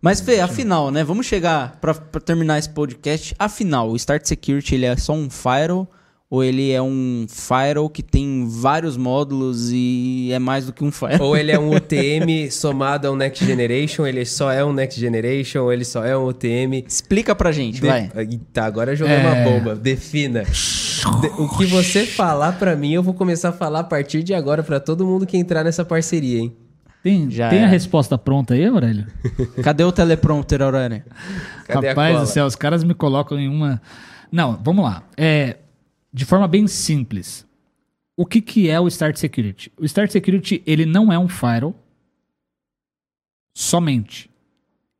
Mas, Fê, afinal, né? Vamos chegar pra terminar esse podcast. Afinal, o Start Security ele é só um firewall ou ele é um firewall que tem vários módulos e é mais do que um firewall? Ou ele é um [laughs] UTM somado a um Next Generation, ele só é um Next Generation, ou ele só é um UTM. Explica pra gente, De- vai. Tá, agora eu joguei É. uma bomba. Defina. De- o que você falar pra mim, eu vou começar a falar a partir de agora pra todo mundo que entrar nessa parceria, hein? Tem, Já tem é. a resposta pronta aí, Aurélio? [laughs] Cadê o teleprompter, Aurélio? Cadê Rapaz do céu, os caras me colocam em uma. Não, vamos lá. É, de forma bem simples. O que, que é o Start Security? O Start Security ele não é um firewall somente.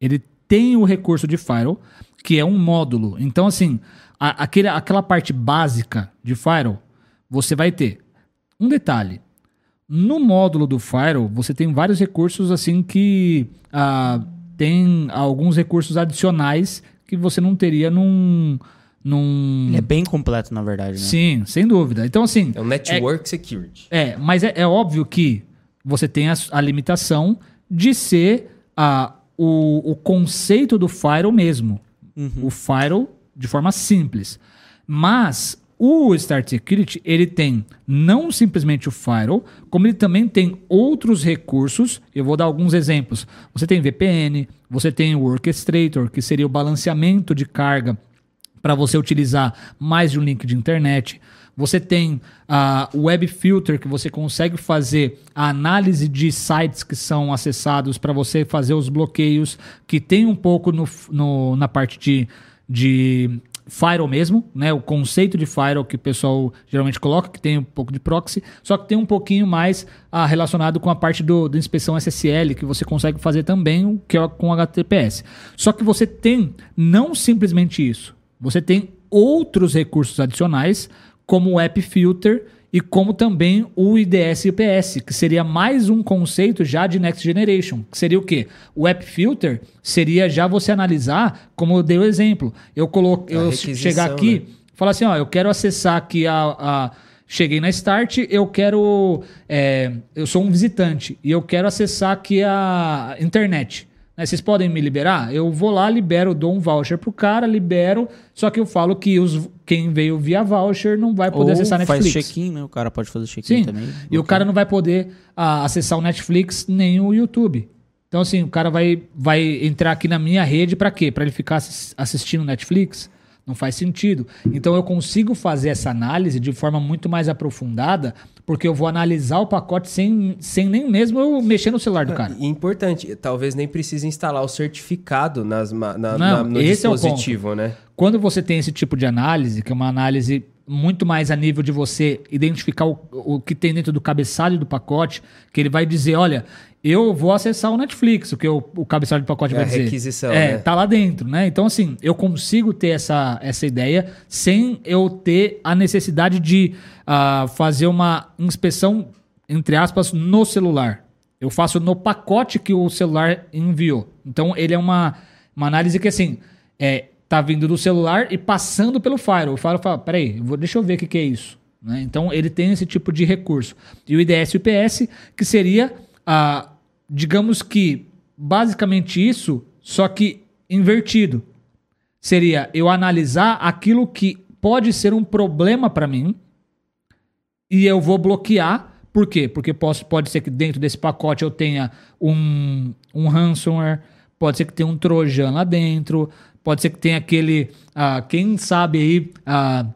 Ele tem o recurso de firewall, que é um módulo. Então, assim, a- aquele, aquela parte básica de firewall, você vai ter. Um detalhe. No módulo do firewall, você tem vários recursos assim que ah, tem alguns recursos adicionais que você não teria num. Num... Ele é bem completo, na verdade, né? Sim, sem dúvida. Então, assim. É um Network Security. É, mas é, é óbvio que você tem a, a limitação de ser a, o, o conceito do firewall mesmo. O firewall de forma simples. Mas o Start Security, ele tem não simplesmente o firewall, como ele também tem outros recursos. Eu vou dar alguns exemplos. Você tem VPN, você tem o Orchestrator, que seria o balanceamento de carga para você utilizar mais de um link de internet. Você tem a Web Filter, que você consegue fazer a análise de sites que são acessados para você fazer os bloqueios, que tem um pouco no, no- na parte de, de firewall mesmo, né? O conceito de firewall que o pessoal geralmente coloca, que tem um pouco de proxy, só que tem um pouquinho mais ah, relacionado com a parte do, do inspeção SSL, que você consegue fazer também, o que é com HTTPS. Só que você tem não simplesmente isso. Você tem outros recursos adicionais, como o App Filter e como também o IDS IPS, que seria mais um conceito já de Next Generation. Que seria o quê? O App Filter seria já você analisar, como eu dei o exemplo. Eu coloco, A eu chegar aqui, né? falar assim, ó, eu quero acessar aqui a, a- cheguei na Start, eu quero, é, eu sou um visitante e eu quero acessar aqui a internet. Né? Vocês podem me liberar? Eu vou lá, libero, dou um voucher pro cara, libero, só que eu falo que os, quem veio via voucher não vai poder Ou acessar faz Netflix. check-in, né? O cara pode fazer check-in Sim. também. E o cara não vai poder ah, acessar o Netflix nem o YouTube. Então, assim, o cara vai, vai entrar aqui na minha rede pra quê? Pra ele ficar assis- assistindo Netflix? Não faz sentido. Então eu consigo fazer essa análise de forma muito mais aprofundada, porque eu vou analisar o pacote sem, sem nem mesmo eu mexer no celular do cara. E importante, talvez nem precise instalar o certificado nas, na, Não, na- no esse é o dispositivo, né? Quando você tem esse tipo de análise, que é uma análise muito mais a nível de você identificar o, o que tem dentro do cabeçalho do pacote, que ele vai dizer, olha, eu vou acessar o Netflix, o que o, o cabeçalho do pacote É vai a dizer. requisição, É, né? tá lá dentro, né? Então, assim, eu consigo ter essa, essa ideia sem eu ter a necessidade de ah, fazer uma inspeção, entre aspas, no celular. Eu faço no pacote que o celular enviou. Então, ele é uma, uma análise que, assim, é, tá vindo do celular e passando pelo firewall. O firewall fala, peraí, vou, deixa eu ver o que, que é isso. né? Então, ele tem esse tipo de recurso. E o IDS e o IPS, que seria, ah, digamos que, basicamente isso, só que invertido. Seria eu analisar aquilo que pode ser um problema para mim e eu vou bloquear. Por quê? Porque posso, pode ser que dentro desse pacote eu tenha um, um ransomware, pode ser que tenha um trojan lá dentro, pode ser que tenha aquele. ah, quem sabe aí. ah,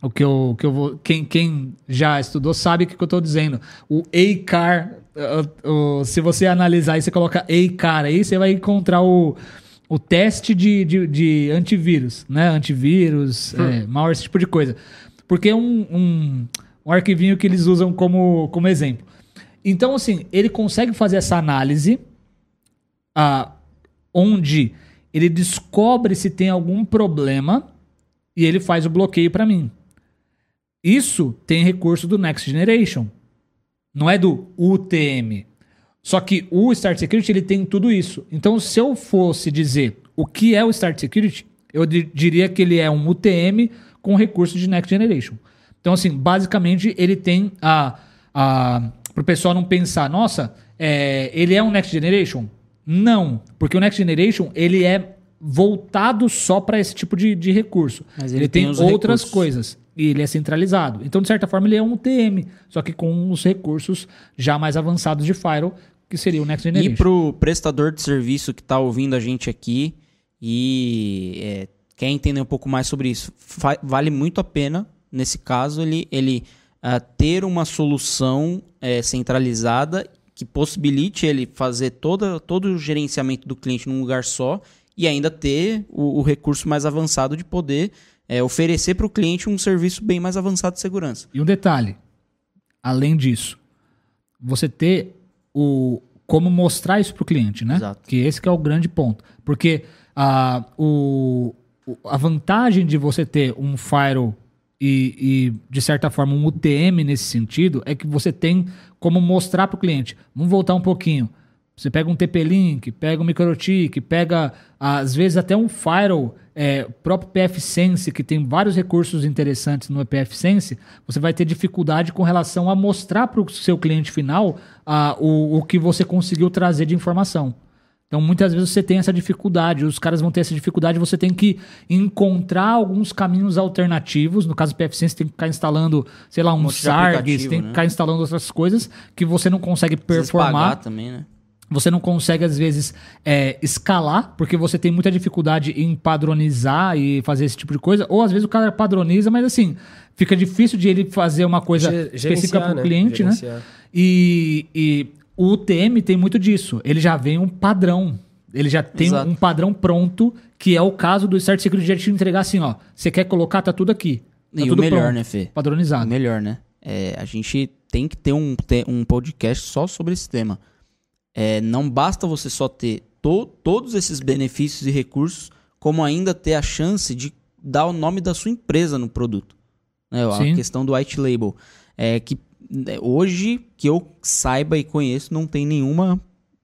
o que eu, que eu vou. Quem, quem já estudou sabe o que, eu estou dizendo. O ACAR. ah, o- se você analisar e você coloca ACAR aí, você vai encontrar o, o teste de, de, de antivírus, né? Antivírus, é, malware, esse tipo de coisa. Porque é um, um, um arquivinho que eles usam como, como exemplo. Então, assim, ele consegue fazer essa análise ah, onde ele descobre se tem algum problema e ele faz o bloqueio para mim. Isso tem recurso do Next Generation. Não é do UTM. Só que o Start Security ele tem tudo isso. Então, se eu fosse dizer o que é o Start Security, eu di- diria que ele é um UTM com recurso de Next Generation. Então, assim, basicamente ele tem a. a para o pessoal não pensar, nossa, é, ele é um Next Generation? Não, porque o Next Generation ele é voltado só para esse tipo de, de recurso. Mas ele, ele tem, tem outras recursos. coisas e ele é centralizado. Então, de certa forma, ele é um UTM, só que com os recursos já mais avançados de Firewall, que seria o Next Generation. E pro prestador de serviço que tá ouvindo a gente aqui e é, quer entender um pouco mais sobre isso, vale muito a pena, nesse caso, ele, ele ah, ter uma solução é, centralizada que possibilite ele fazer toda, todo o gerenciamento do cliente num lugar só e ainda ter o, o recurso mais avançado de poder é, oferecer para o cliente um serviço bem mais avançado de segurança. E um detalhe, além disso, você ter o como mostrar isso para o cliente, né? Exato. Que esse que é o grande ponto. Porque a, o, o- a vantagem de você ter um firewall e, e, de certa forma, um UTM nesse sentido é que você tem como mostrar para o cliente. Vamos voltar um pouquinho. Você pega um TP-Link, pega um MicroTik, pega, às vezes, até um firewall, é, próprio PFSense, que tem vários recursos interessantes no PFSense, você vai ter dificuldade com relação a mostrar para o seu cliente final ah, o, o que você conseguiu trazer de informação. Então, muitas vezes você tem essa dificuldade, os caras vão ter essa dificuldade, você tem que encontrar alguns caminhos alternativos. No caso do PFC, você tem que ficar instalando, sei lá, um de SARG, você tem que né? ficar instalando outras coisas que você não consegue performar. pagar também, né? Você não consegue, às vezes, é, escalar, porque você tem muita dificuldade em padronizar e fazer esse tipo de coisa. Ou às vezes o cara padroniza, mas assim, fica difícil de ele fazer uma coisa Ge- específica para o né? cliente, né? Gerenciar. E, e o UTM tem muito disso. Ele já vem um padrão. Ele já tem Exato. um padrão pronto, que é o caso do Start Security já te entregar assim, ó. Você quer colocar, tá tudo aqui. Tá E o tudo melhor, pronto, né, Fê? Padronizado. O melhor, né? É, a gente tem que ter um, ter um podcast só sobre esse tema. É, não basta você só ter to- todos esses benefícios e recursos, como ainda ter a chance de dar o nome da sua empresa no produto. Né? A Sim. questão do white label. É que hoje, que eu saiba e conheço, não tem nenhuma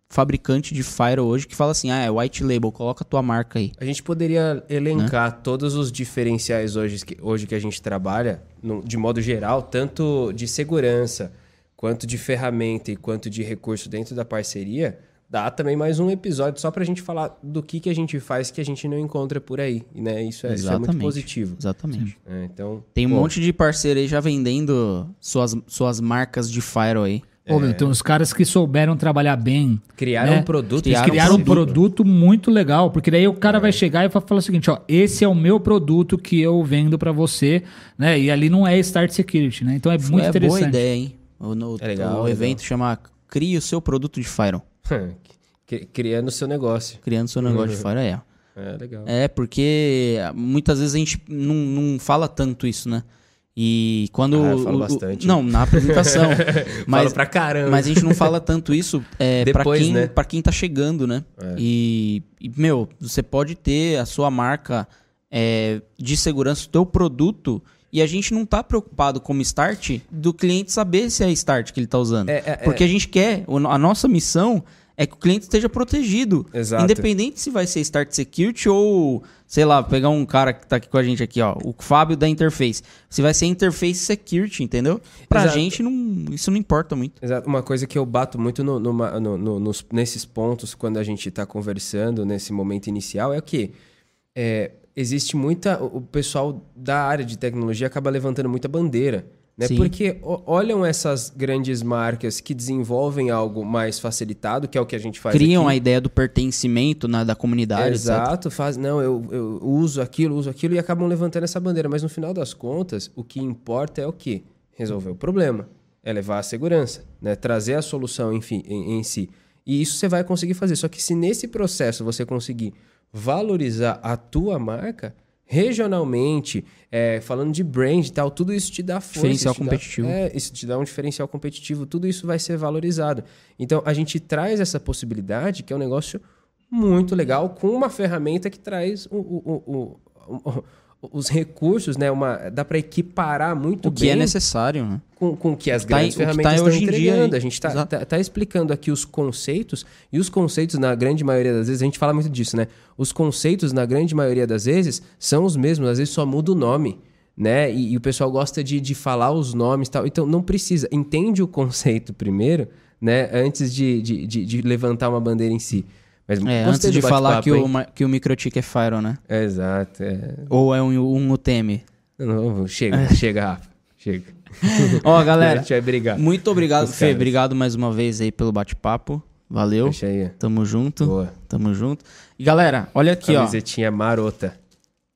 fabricante de firewall hoje que fala assim, ah, é white label, coloca a tua marca aí. A gente poderia elencar Né? todos os diferenciais hoje que, hoje que a gente trabalha, no- de modo geral, tanto de segurança, quanto de ferramenta e quanto de recurso dentro da parceria. Dá também mais um episódio só pra gente falar do que, que a gente faz que a gente não encontra por aí. Né? Isso, é, isso é muito Exatamente. positivo. Exatamente. É, então, Tem um pô, monte de parceiro aí já vendendo suas, suas marcas de firewall aí. Ô, meu, tem uns caras que souberam trabalhar bem. Criaram né? um produto. Eles Criaram um produto muito legal, porque daí o cara vai chegar e vai falar o seguinte, ó, esse é o meu produto que eu vendo pra você, né? E ali não é Start Security, né? Então é muito é interessante. boa ideia, hein? O, no- É legal, o legal. evento chama Crie o seu produto de Fire. [laughs] Cri- Criando o seu negócio. Criando seu negócio de [laughs] Fire, é. É, legal. É, porque muitas vezes a gente não, não fala tanto isso, né? E quando. Ah, eu falo o- o- bastante. não, na apresentação. [laughs] mas, Falo pra caramba. mas a gente não fala tanto isso é, pra, Depois, quem, né? pra quem tá chegando, né? É. E, e, meu, você pode ter a sua marca é, de segurança, o teu produto. E a gente não tá preocupado como start do cliente saber se é start que ele tá usando. É, é, Porque a gente quer, o- a nossa missão é que o cliente esteja protegido. Exato. Independente se vai ser Start Security ou, sei lá, pegar um cara que tá aqui com a gente aqui, ó, o Fábio da Interface. Se vai ser Interface Security, entendeu? Pra Exato. gente não, isso não importa muito. Exato. Uma coisa que eu bato muito no- numa- no- no- nos- nesses pontos, quando a gente está conversando, nesse momento inicial, é que é, existe muita. O pessoal da área de tecnologia acaba levantando muita bandeira. Né? Sim. Porque olham essas grandes marcas que desenvolvem algo mais facilitado, que é o que a gente faz Criam aqui. a ideia do pertencimento na, da comunidade, etc. Exato, faz, não, eu, eu uso aquilo, uso aquilo e acabam levantando essa bandeira. Mas no final das contas, o que importa é o quê? Resolver o problema, é levar a segurança, né? trazer a solução enfim, em, em si. E isso você vai conseguir fazer. Só que se nesse processo você conseguir valorizar a tua marca, regionalmente, é, falando de brand e tal, tudo isso te dá força. Diferencial isso te dá- competitivo. é, isso te dá um diferencial competitivo, tudo isso vai ser valorizado. Então a gente traz essa possibilidade, que é um negócio muito legal, com uma ferramenta que traz o- o- o- o- os recursos, né? Uma, dá para equiparar muito O que bem é necessário, né? com, com o que as tá grandes o que tá ferramentas estão hoje dia entregando. aí. A gente está Exato. explicando aqui os conceitos, e os conceitos, na grande maioria das vezes, a gente fala muito disso, né? Os conceitos, na grande maioria das vezes, são os mesmos, às vezes só muda o nome. Né? E, e o pessoal gosta de, de falar os nomes e tal. Então não precisa. Entende o conceito [laughs] primeiro, né? Antes de, de, de, de levantar uma bandeira em si. Mas É, antes de falar que o, que o Microtik é Fire, né? É, Exato. é. Ou é um, um UTM. Não, chega, É. chega, Rafa. Chega. [laughs] Ó, A galera, gente vai brigar. muito obrigado, Fê. Obrigado mais uma vez aí pelo bate-papo. Valeu. Deixa aí. Tamo junto. Boa. Tamo junto. E galera, olha aqui, ó. Camisetinha marota.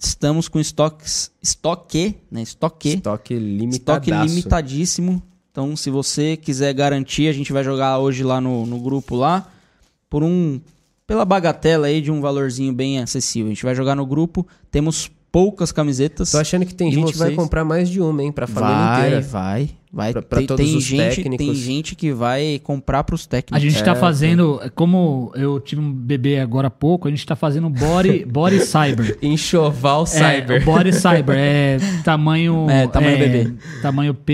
Estamos com estoques, estoque, né? Estoque. Estoque Estoque limitadaço. limitadíssimo. Então, se você quiser garantir, a gente vai jogar hoje lá no, no grupo lá por um pela bagatela aí de um valorzinho bem acessível. A gente vai jogar no grupo. Temos poucas camisetas. Tô achando que tem gente que vai comprar mais de uma, hein? Pra família vai, inteira. vai, vai. Pra- pra tem, todos tem os gente, técnicos. tem gente que vai comprar pros A técnicos. gente tá É, fazendo, como eu tive um bebê agora há pouco, a gente tá fazendo body, [laughs] body cyber. Enxoval É, Cyber. o body [laughs] cyber é tamanho É, tamanho bebê. Tamanho P,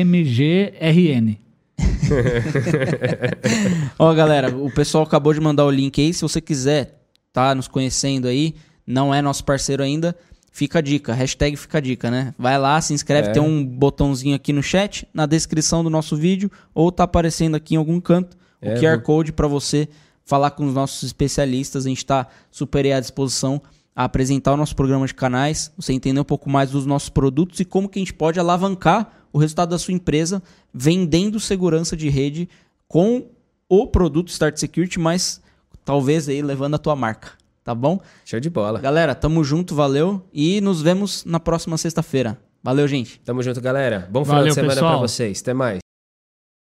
M, G, R, N. [laughs] Ó, galera, o pessoal acabou de mandar o link aí. Se você quiser tá nos conhecendo aí, não é nosso parceiro ainda, fica a dica. Hashtag fica a dica, né? Vai lá, se inscreve. É. Tem um botãozinho aqui no chat, na descrição do nosso vídeo, ou tá aparecendo aqui em algum canto o É, QR Code para você falar com os nossos especialistas. A gente está super aí à disposição a apresentar o nosso programa de canais, você entender um pouco mais dos nossos produtos e como que a gente pode alavancar o resultado da sua empresa vendendo segurança de rede com o produto Start Security, mas talvez aí levando a tua marca, tá bom? Show de bola. Galera, tamo junto, valeu e nos vemos na próxima sexta-feira. Valeu, gente. Tamo junto, galera. Bom final Valeu, de semana pra vocês. Até mais.